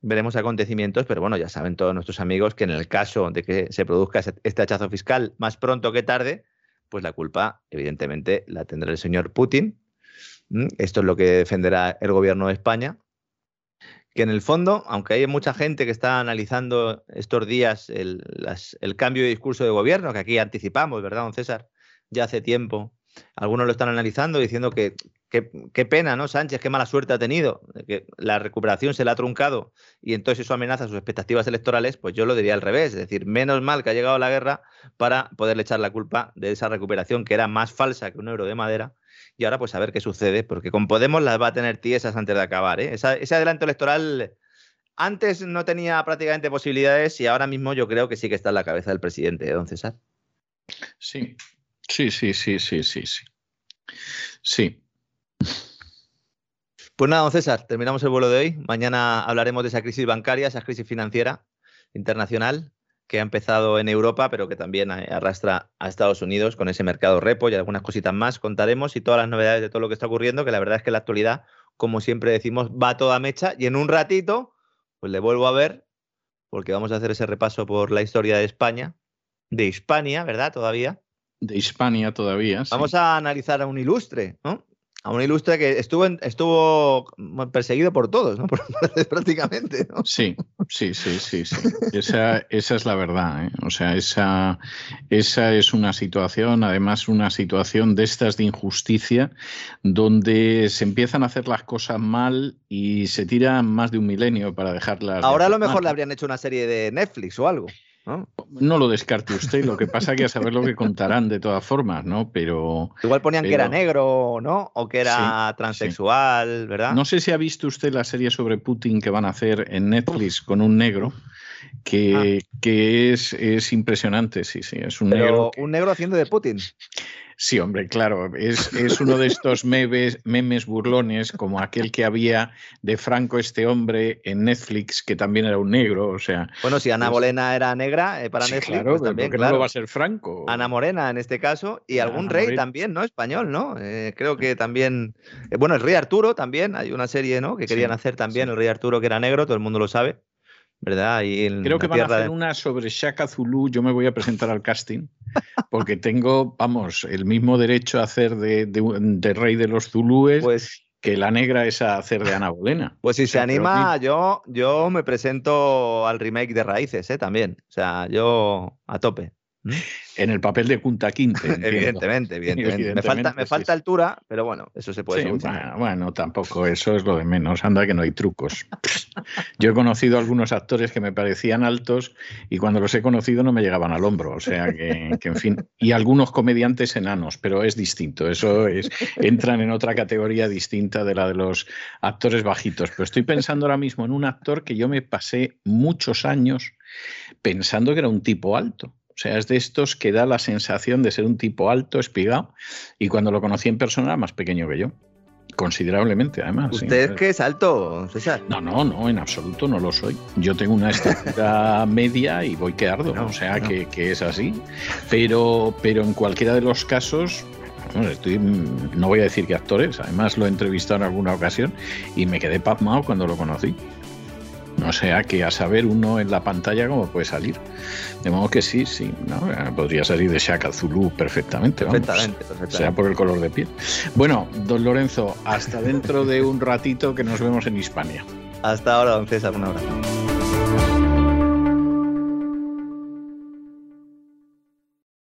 Veremos acontecimientos, pero bueno, ya saben todos nuestros amigos que en el caso de que se produzca este hachazo fiscal más pronto que tarde, pues la culpa, evidentemente, la tendrá el señor Putin. Esto es lo que defenderá el gobierno de España que en el fondo, aunque hay mucha gente que está analizando estos días el, cambio de discurso de gobierno, que aquí anticipamos, ¿verdad, don César? Ya hace tiempo. Algunos lo están analizando diciendo que qué pena, ¿no? Sánchez, qué mala suerte ha tenido, que la recuperación se le ha truncado y entonces eso amenaza sus expectativas electorales, pues yo lo diría al revés, es decir, menos mal que ha llegado la guerra para poderle echar la culpa de esa recuperación que era más falsa que un euro de madera y ahora pues a ver qué sucede, porque con Podemos las va a tener tiesas antes de acabar. ¿eh? ese adelanto electoral antes no tenía prácticamente posibilidades y ahora mismo yo creo que sí que está en la cabeza del presidente, ¿eh, don César. Sí, sí, sí, sí, sí, sí, sí. Sí. Pues nada, don César, terminamos el vuelo de hoy. Mañana hablaremos de esa crisis bancaria, esa crisis financiera internacional que ha empezado en Europa, pero que también arrastra a Estados Unidos con ese mercado repo y algunas cositas más. Contaremos y todas las novedades de todo lo que está ocurriendo, que la verdad es que la actualidad, como siempre decimos, va toda mecha y en un ratito, pues le vuelvo a ver, porque vamos a hacer ese repaso por la historia de España, de Hispania, ¿verdad? Todavía. De Hispania todavía. Vamos a analizar a un ilustre, ¿no? A un ilustre que estuvo, estuvo perseguido por todos, ¿no? (laughs) prácticamente. ¿no? Sí, sí, sí, sí, sí. Esa, esa es la verdad. ¿eh? O sea, esa, esa es una situación, además una situación de estas de injusticia, donde se empiezan a hacer las cosas mal y se tiran más de un milenio para dejarlas. Ahora a lo mejor le habrían hecho una serie de Netflix o algo. ¿No? lo descarte usted, lo que pasa que a saber lo que contarán de todas formas, ¿no? Pero. Igual ponían que era negro, ¿no? O que era transexual, ¿verdad? No sé si ha visto usted la serie sobre Putin que van a hacer en Netflix con un negro. Que, ah. que es, es, impresionante, sí, sí, es un negro. Un negro haciendo de Putin. Sí, hombre, claro, es, es uno de estos memes, memes, burlones como aquel que había de Franco este hombre en Netflix, que también era un negro, o sea... Bueno, si Ana Bolena era negra eh, para Netflix, claro, pues también, claro. no va a ser Franco. Ana Morena en este caso, y algún rey también, ¿no? Español, ¿no? Eh, creo que también... Eh, bueno, el rey Arturo también, hay una serie, ¿no? Que querían hacer también, el rey Arturo que era negro, todo el mundo lo sabe. ¿Verdad? Creo que van a hacer una sobre Shaka Zulu. Yo me voy a presentar al casting porque tengo, vamos, el mismo derecho a hacer de, de, rey de los Zulúes. Pues, que la negra es a hacer de Ana Bolena. Pues si se anima, yo, yo me presento al remake de Raíces, ¿eh? También. O sea, yo a tope. ¿Mm? En el papel de Punta Quinte. (laughs) evidentemente, evidentemente, Me falta, me falta altura, pero bueno, eso se puede bueno, tampoco, eso es lo de menos. Anda que no hay trucos. Yo he conocido algunos actores que me parecían altos y cuando los he conocido no me llegaban al hombro. O sea que, en fin. Y algunos comediantes enanos, pero es distinto. Eso es. Entran en otra categoría distinta de la de los actores bajitos. Pero estoy pensando ahora mismo en un actor que yo me pasé muchos años pensando que era un tipo alto. O sea, es de estos que da la sensación de ser un tipo alto, espigado, y cuando lo conocí en persona era más pequeño que yo. Considerablemente, además. ¿Usted es que es alto, César? No, no, no, en absoluto no lo soy. Yo tengo una estatura (laughs) media y voy que ardo, o sea que, es así. Pero, pero en cualquiera de los casos, estoy, no voy a decir que actores, además lo he entrevistado en alguna ocasión y me quedé pasmado cuando lo conocí. No sea que a saber uno en la pantalla cómo puede salir. De modo que sí, sí, ¿no? podría salir de Shaka Zulu perfectamente. Perfectamente, perfectamente. Sea por el color de piel. Bueno, don Lorenzo, hasta dentro de un ratito que nos vemos en Hispania. Hasta ahora, don César, un abrazo.